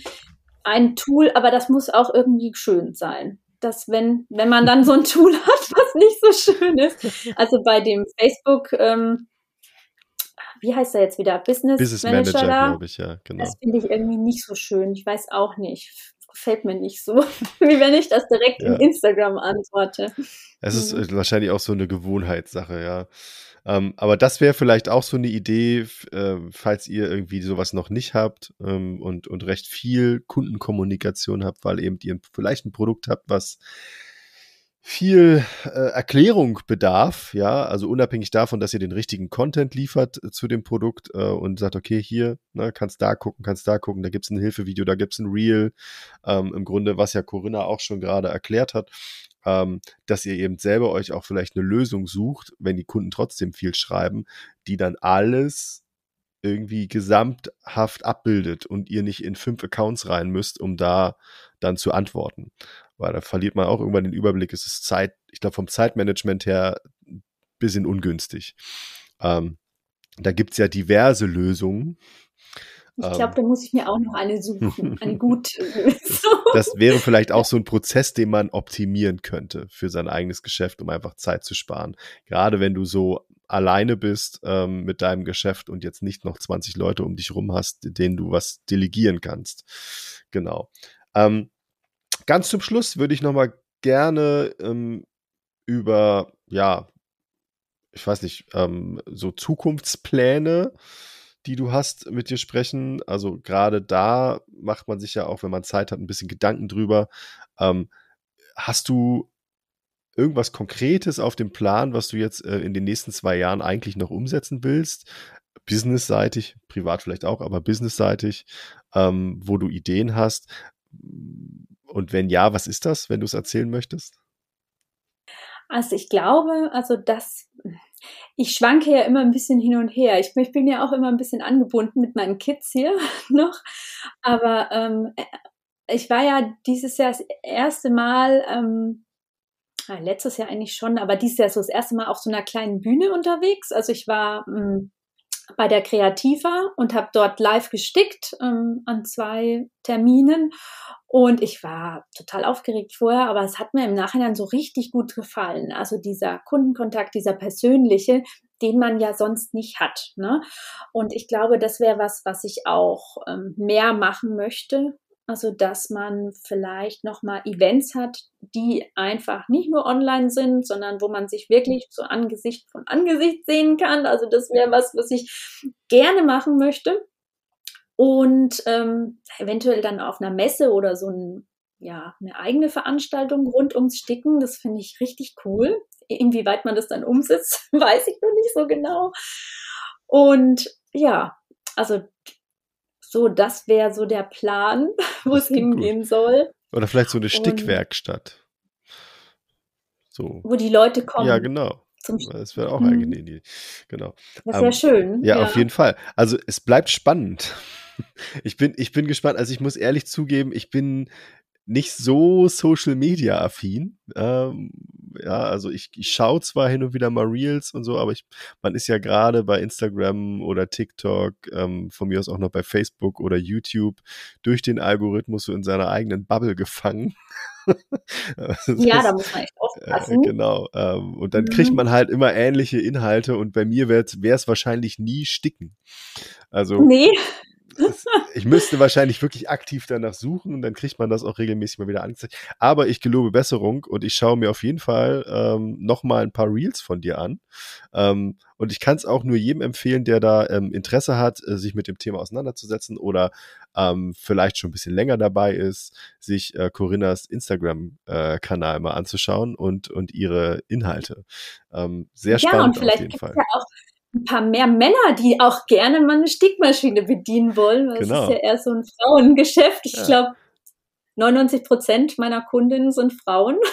Speaker 2: Ein Tool, aber das muss auch irgendwie schön sein. Dass wenn, wenn man dann so ein Tool hat, was nicht so schön ist. Also bei dem Facebook, ähm, wie heißt er jetzt wieder? Business,
Speaker 1: Business
Speaker 2: Manager,
Speaker 1: Manager, glaube ich, ja, genau.
Speaker 2: Das finde ich irgendwie nicht so schön. Ich weiß auch nicht. Gefällt mir nicht so, wie wenn ich das direkt
Speaker 1: Ja.
Speaker 2: in Instagram antworte.
Speaker 1: Es ist
Speaker 2: Mhm.
Speaker 1: wahrscheinlich auch so eine Gewohnheitssache, ja. Ähm, aber das wäre vielleicht auch so eine Idee, äh, falls ihr irgendwie sowas noch nicht habt ähm, und, und recht viel Kundenkommunikation habt, weil eben ihr vielleicht ein Produkt habt, was viel äh, Erklärung bedarf, ja, also unabhängig davon, dass ihr den richtigen Content liefert äh, zu dem Produkt äh, und sagt, okay, hier, ne, kannst da gucken, kannst da gucken, da gibt's ein Hilfevideo, da gibt's ein Reel, ähm, im Grunde, was ja Corinna auch schon gerade erklärt hat, ähm, dass ihr eben selber euch auch vielleicht eine Lösung sucht, wenn die Kunden trotzdem viel schreiben, die dann alles irgendwie gesamthaft abbildet und ihr nicht in fünf Accounts rein müsst, um da dann zu antworten. Weil da verliert man auch irgendwann den Überblick. Es ist Zeit, ich glaube, vom Zeitmanagement her ein bisschen ungünstig. Ähm, da gibt's ja diverse Lösungen.
Speaker 2: Ich
Speaker 1: Ähm.
Speaker 2: glaube, da muss ich mir auch noch eine suchen. Eine gute Lösung.
Speaker 1: Das wäre vielleicht auch so ein Prozess, den man optimieren könnte für sein eigenes Geschäft, um einfach Zeit zu sparen. Gerade wenn du so alleine bist ähm, mit deinem Geschäft und jetzt nicht noch 20 Leute um dich rum hast, denen du was delegieren kannst. Genau. Ähm, ganz zum Schluss würde ich noch mal gerne ähm, über, ja, ich weiß nicht, ähm, so Zukunftspläne, die du hast, mit dir sprechen. Also gerade da macht man sich ja auch, wenn man Zeit hat, ein bisschen Gedanken drüber. Ähm, hast du irgendwas Konkretes auf dem Plan, was du jetzt äh, in den nächsten zwei Jahren eigentlich noch umsetzen willst? Businessseitig, privat vielleicht auch, aber businessseitig, ähm, wo du Ideen hast. Und wenn ja, was ist das, wenn du es erzählen möchtest?
Speaker 2: Also ich glaube, also das, ich schwanke ja immer ein bisschen hin und her. Ich, ich bin ja auch immer ein bisschen angebunden mit meinen Kids hier noch. Aber ähm, äh, ich war ja dieses Jahr das erste Mal, ähm, ah, letztes Jahr eigentlich schon, aber dieses Jahr so das erste Mal auf so einer kleinen Bühne unterwegs. Also ich war ähm, bei der Kreativa und habe dort live gestickt ähm, an zwei Terminen. Und ich war total aufgeregt vorher, aber es hat mir im Nachhinein so richtig gut gefallen. Also dieser Kundenkontakt, dieser persönliche, den man ja sonst nicht hat. Ne? Und ich glaube, das wäre was, was ich auch ähm, mehr machen möchte. Also, dass man vielleicht nochmal Events hat, die einfach nicht nur online sind, sondern wo man sich wirklich so Angesicht von Angesicht sehen kann. Also, das wäre was, was ich gerne machen möchte. Und ähm, eventuell dann auf einer Messe oder so ein, ja, eine eigene Veranstaltung rund ums Sticken. Das finde ich richtig cool. Inwieweit man das dann umsetzt, weiß ich noch nicht so genau. Und ja, also so, das wäre so der Plan, wo es hingehen gut. soll.
Speaker 1: Oder vielleicht so eine Stickwerkstatt. So.
Speaker 2: Wo die Leute kommen.
Speaker 1: Ja, genau. Das wäre auch mhm. eine Idee. Genau.
Speaker 2: Das wäre ähm, schön.
Speaker 1: Ja, ja, auf jeden Fall. Also es bleibt spannend. Ich bin, ich bin gespannt. Also ich muss ehrlich zugeben, ich bin nicht so Social Media affin. Ähm, ja, also ich, ich schaue zwar hin und wieder mal Reels und so, aber ich, man ist ja gerade bei Instagram oder TikTok, ähm, von mir aus auch noch bei Facebook oder YouTube durch den Algorithmus so in seiner eigenen Bubble gefangen.
Speaker 2: ja, da muss man echt aufpassen.
Speaker 1: Äh, genau. Ähm, und dann mhm. kriegt man halt immer ähnliche Inhalte und bei mir wäre es wahrscheinlich nie sticken. Also.
Speaker 2: Nee
Speaker 1: ich müsste wahrscheinlich wirklich aktiv danach suchen und dann kriegt man das auch regelmäßig mal wieder angezeigt. Aber ich gelobe Besserung und ich schaue mir auf jeden Fall ähm, nochmal ein paar Reels von dir an. Ähm, und ich kann es auch nur jedem empfehlen, der da ähm, Interesse hat, äh, sich mit dem Thema auseinanderzusetzen oder ähm, vielleicht schon ein bisschen länger dabei ist, sich äh, Corinnas Instagram-Kanal äh, mal anzuschauen und, und ihre Inhalte. Ähm, sehr spannend ja, und
Speaker 2: vielleicht
Speaker 1: auf jeden Fall.
Speaker 2: Ja auch ein paar mehr Männer, die auch gerne mal eine Stickmaschine bedienen wollen. Das genau. ist ja eher so ein Frauengeschäft. Ich ja. glaube, 99 Prozent meiner Kundinnen sind Frauen.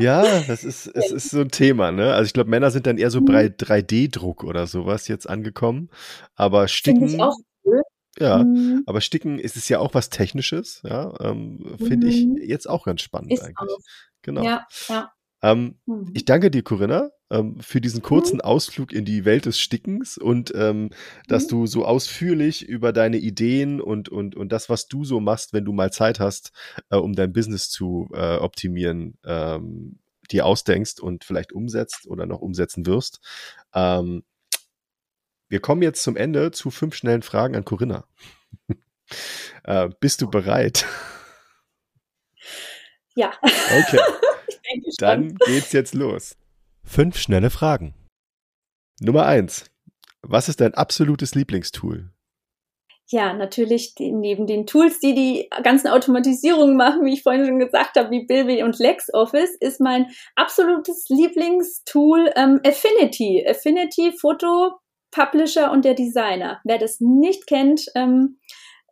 Speaker 1: Ja, das ist, es ist so ein Thema, ne? Also ich glaube, Männer sind dann eher so bei 3D-Druck oder sowas jetzt angekommen. Aber Sticken. Finde ich auch cool. Ja, mhm. aber Sticken ist es ja auch was Technisches, ja. Ähm, Finde mhm. ich jetzt auch ganz spannend ist eigentlich. Auch. Genau.
Speaker 2: Ja, ja.
Speaker 1: Ähm, mhm. Ich danke dir, Corinna, ähm, für diesen kurzen mhm. Ausflug in die Welt des Stickens und ähm, dass mhm. du so ausführlich über deine Ideen und, und, und das, was du so machst, wenn du mal Zeit hast, äh, um dein Business zu äh, optimieren, ähm, dir ausdenkst und vielleicht umsetzt oder noch umsetzen wirst. Ähm, wir kommen jetzt zum Ende zu fünf schnellen Fragen an Corinna. äh, bist du bereit?
Speaker 2: Ja.
Speaker 1: Okay. Dann geht's jetzt los. Fünf schnelle Fragen. Nummer eins. Was ist dein absolutes Lieblingstool?
Speaker 2: Ja, natürlich die, neben den Tools, die die ganzen Automatisierungen machen, wie ich vorhin schon gesagt habe, wie Bilby und LexOffice, ist mein absolutes Lieblingstool ähm, Affinity. Affinity Foto Publisher und der Designer. Wer das nicht kennt, ähm,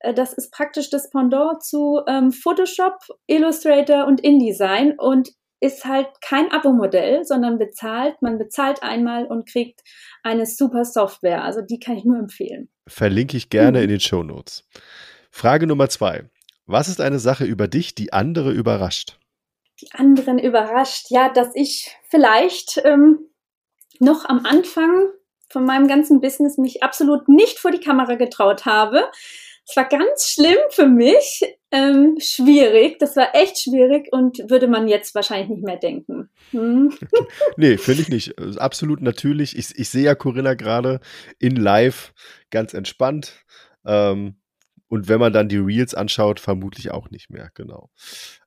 Speaker 2: äh, das ist praktisch das Pendant zu ähm, Photoshop, Illustrator und InDesign und ist halt kein Abo-Modell, sondern bezahlt. Man bezahlt einmal und kriegt eine super Software. Also die kann ich nur empfehlen.
Speaker 1: Verlinke ich gerne mhm. in den Show Notes. Frage Nummer zwei. Was ist eine Sache über dich, die andere überrascht?
Speaker 2: Die anderen überrascht, ja, dass ich vielleicht ähm, noch am Anfang von meinem ganzen Business mich absolut nicht vor die Kamera getraut habe. Es war ganz schlimm für mich, ähm, schwierig. Das war echt schwierig und würde man jetzt wahrscheinlich nicht mehr denken. Hm.
Speaker 1: Okay. Nee, finde ich nicht. Absolut natürlich. Ich, ich sehe ja Corinna gerade in live ganz entspannt. Ähm, und wenn man dann die Reels anschaut, vermutlich auch nicht mehr. Genau.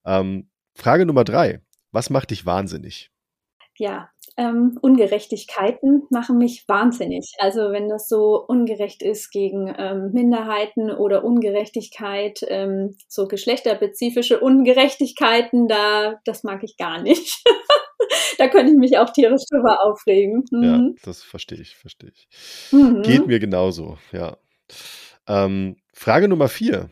Speaker 1: Ähm, Frage Nummer drei. Was macht dich wahnsinnig?
Speaker 2: Ja, ähm, Ungerechtigkeiten machen mich wahnsinnig. Also wenn das so ungerecht ist gegen ähm, Minderheiten oder Ungerechtigkeit, ähm, so geschlechterspezifische Ungerechtigkeiten, da das mag ich gar nicht. da könnte ich mich auch tierisch drüber aufregen.
Speaker 1: Mhm. Ja, das verstehe ich, verstehe ich. Mhm. Geht mir genauso, ja. Ähm, Frage Nummer vier.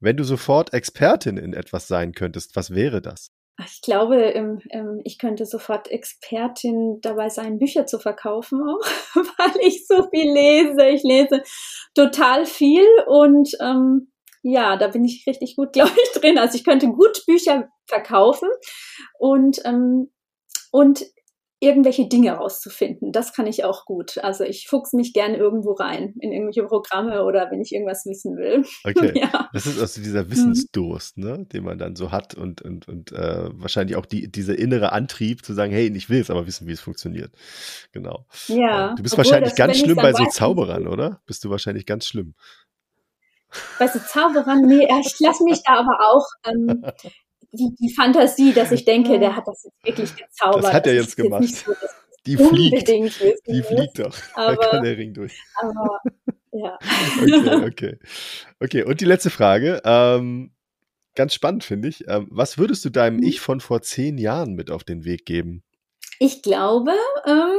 Speaker 1: Wenn du sofort Expertin in etwas sein könntest, was wäre das?
Speaker 2: Ich glaube, ich könnte sofort Expertin dabei sein, Bücher zu verkaufen, auch, weil ich so viel lese. Ich lese total viel und ähm, ja, da bin ich richtig gut, glaube ich, drin. Also ich könnte gut Bücher verkaufen und ähm, und irgendwelche Dinge rauszufinden. Das kann ich auch gut. Also ich fuchs mich gern irgendwo rein, in irgendwelche Programme oder wenn ich irgendwas wissen will.
Speaker 1: Okay. ja. Das ist also dieser Wissensdurst, ne, den man dann so hat und, und, und äh, wahrscheinlich auch die, dieser innere Antrieb zu sagen, hey, ich will es aber wissen, wie es funktioniert. Genau.
Speaker 2: Ja.
Speaker 1: Du bist Obwohl, wahrscheinlich ganz schlimm bei so Zauberern, oder? Bist du wahrscheinlich ganz schlimm.
Speaker 2: Bei so Zauberern, nee, ich lasse mich da aber auch ähm, die, die Fantasie, dass ich denke, der hat das jetzt wirklich gezaubert.
Speaker 1: Das hat er jetzt gemacht. Jetzt so, die fliegt. Die fliegt doch. Aber, da kann der Ring durch. Aber, ja. okay, okay. Okay, und die letzte Frage. Ähm, ganz spannend, finde ich. Ähm, was würdest du deinem mhm. Ich von vor zehn Jahren mit auf den Weg geben?
Speaker 2: Ich glaube, ähm,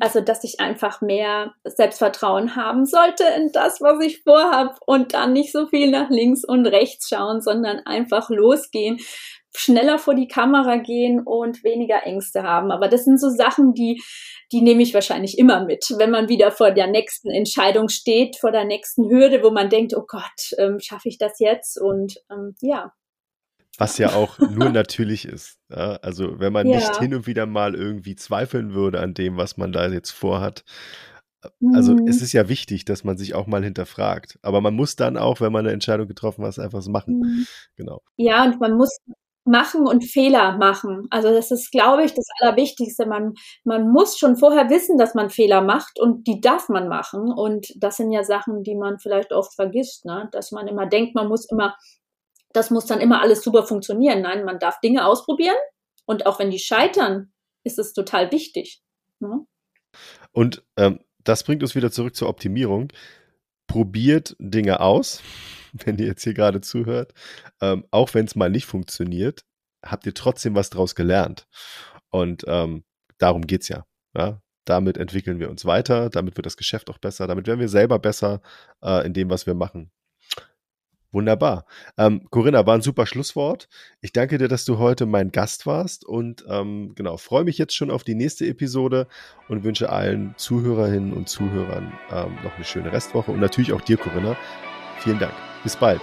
Speaker 2: also dass ich einfach mehr Selbstvertrauen haben sollte in das, was ich vorhab und dann nicht so viel nach links und rechts schauen, sondern einfach losgehen, schneller vor die Kamera gehen und weniger Ängste haben. Aber das sind so Sachen, die, die nehme ich wahrscheinlich immer mit, wenn man wieder vor der nächsten Entscheidung steht, vor der nächsten Hürde, wo man denkt, oh Gott, ähm, schaffe ich das jetzt? Und ähm, ja,
Speaker 1: was ja auch nur natürlich ist. Ja? Also wenn man ja. nicht hin und wieder mal irgendwie zweifeln würde an dem, was man da jetzt vorhat. Also mhm. es ist ja wichtig, dass man sich auch mal hinterfragt. Aber man muss dann auch, wenn man eine Entscheidung getroffen hat, einfach so machen. Mhm. Genau.
Speaker 2: Ja, und man muss machen und Fehler machen. Also das ist, glaube ich, das Allerwichtigste. Man, man muss schon vorher wissen, dass man Fehler macht und die darf man machen. Und das sind ja Sachen, die man vielleicht oft vergisst, ne? dass man immer denkt, man muss immer das muss dann immer alles super funktionieren. Nein, man darf Dinge ausprobieren und auch wenn die scheitern, ist es total wichtig. Ne?
Speaker 1: Und ähm, das bringt uns wieder zurück zur Optimierung. Probiert Dinge aus, wenn ihr jetzt hier gerade zuhört. Ähm, auch wenn es mal nicht funktioniert, habt ihr trotzdem was draus gelernt. Und ähm, darum geht es ja. ja. Damit entwickeln wir uns weiter, damit wird das Geschäft auch besser, damit werden wir selber besser äh, in dem, was wir machen. Wunderbar. Ähm, Corinna, war ein super Schlusswort. Ich danke dir, dass du heute mein Gast warst und ähm, genau, freue mich jetzt schon auf die nächste Episode und wünsche allen Zuhörerinnen und Zuhörern ähm, noch eine schöne Restwoche und natürlich auch dir, Corinna. Vielen Dank. Bis bald.